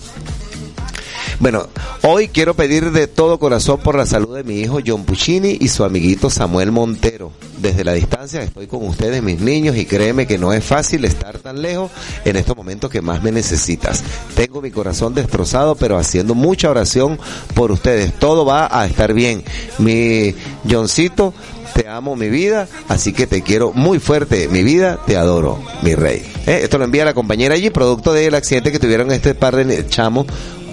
Bueno, hoy quiero pedir de todo corazón por la salud de mi hijo John Puccini y su amiguito Samuel Montero. Desde la distancia estoy con ustedes, mis niños, y créeme que no es fácil estar tan lejos en estos momentos que más me necesitas. Tengo mi corazón destrozado, pero haciendo mucha oración por ustedes. Todo va a estar bien. Mi Johncito, te amo mi vida, así que te quiero muy fuerte, mi vida, te adoro, mi rey. Eh, Esto lo envía la compañera allí, producto del accidente que tuvieron este par de chamos,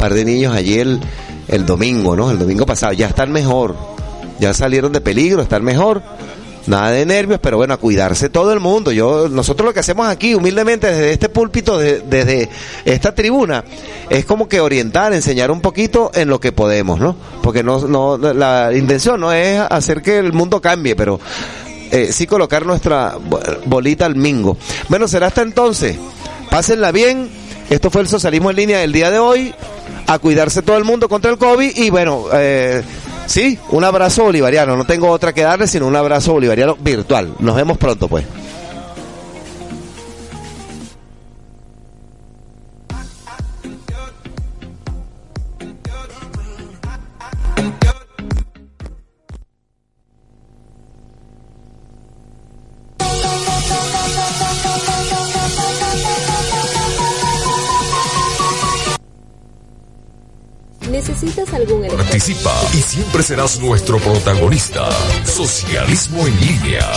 par de niños allí el, el domingo, ¿no? El domingo pasado. Ya están mejor, ya salieron de peligro, están mejor. Nada de nervios, pero bueno, a cuidarse todo el mundo. Yo, nosotros lo que hacemos aquí, humildemente, desde este púlpito, de- desde esta tribuna, es como que orientar, enseñar un poquito en lo que podemos, ¿no? Porque no, no, la intención no es hacer que el mundo cambie, pero eh, sí colocar nuestra bo- bolita al mingo. Bueno, será hasta entonces. Pásenla bien. Esto fue el socialismo en línea del día de hoy. A cuidarse todo el mundo contra el COVID y bueno, eh, sí, un abrazo bolivariano. No tengo otra que darle sino un abrazo bolivariano virtual. Nos vemos pronto pues. Participa y siempre serás nuestro protagonista. Socialismo en línea.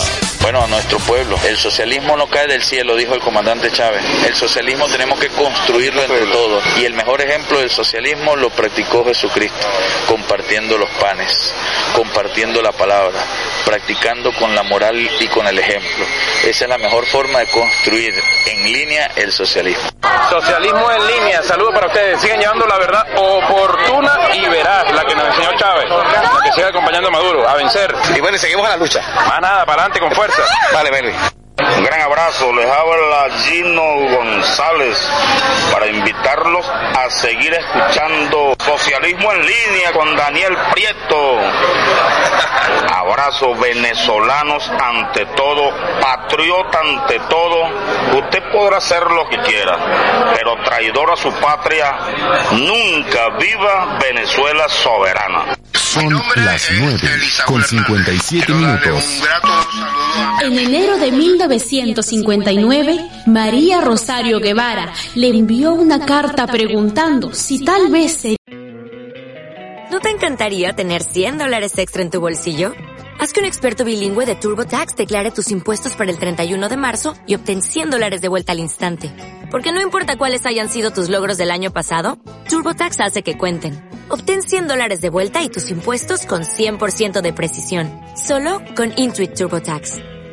Bueno, a nuestro pueblo. El socialismo no cae del cielo, dijo el comandante Chávez. El socialismo tenemos que construirlo entre todos. Y el mejor ejemplo del socialismo lo practicó Jesucristo, compartiendo los panes, compartiendo la palabra, practicando con la moral y con el ejemplo. Esa es la mejor forma de construir en línea el socialismo. Socialismo en línea, saludos para ustedes. Siguen llevando la verdad oportuna y veraz, la que nos enseñó Chávez, la que sigue acompañando a Maduro, a vencer. Y bueno, y seguimos a la lucha. Más nada, para adelante con fuerza. Dale, Benny. Un gran abrazo, les habla Gino González para invitarlos a seguir escuchando Socialismo en línea con Daniel Prieto. Abrazo venezolanos ante todo, patriota ante todo. Usted podrá hacer lo que quiera, pero traidor a su patria, nunca viva Venezuela soberana. Son las 9 con 57 minutos. En enero de 1959, María Rosario Guevara le envió una carta preguntando si tal vez sería... ¿No te encantaría tener 100 dólares extra en tu bolsillo? Haz que un experto bilingüe de TurboTax declare tus impuestos para el 31 de marzo y obtén 100 dólares de vuelta al instante. Porque no importa cuáles hayan sido tus logros del año pasado, TurboTax hace que cuenten. Obtén 100 dólares de vuelta y tus impuestos con 100% de precisión. Solo con Intuit TurboTax.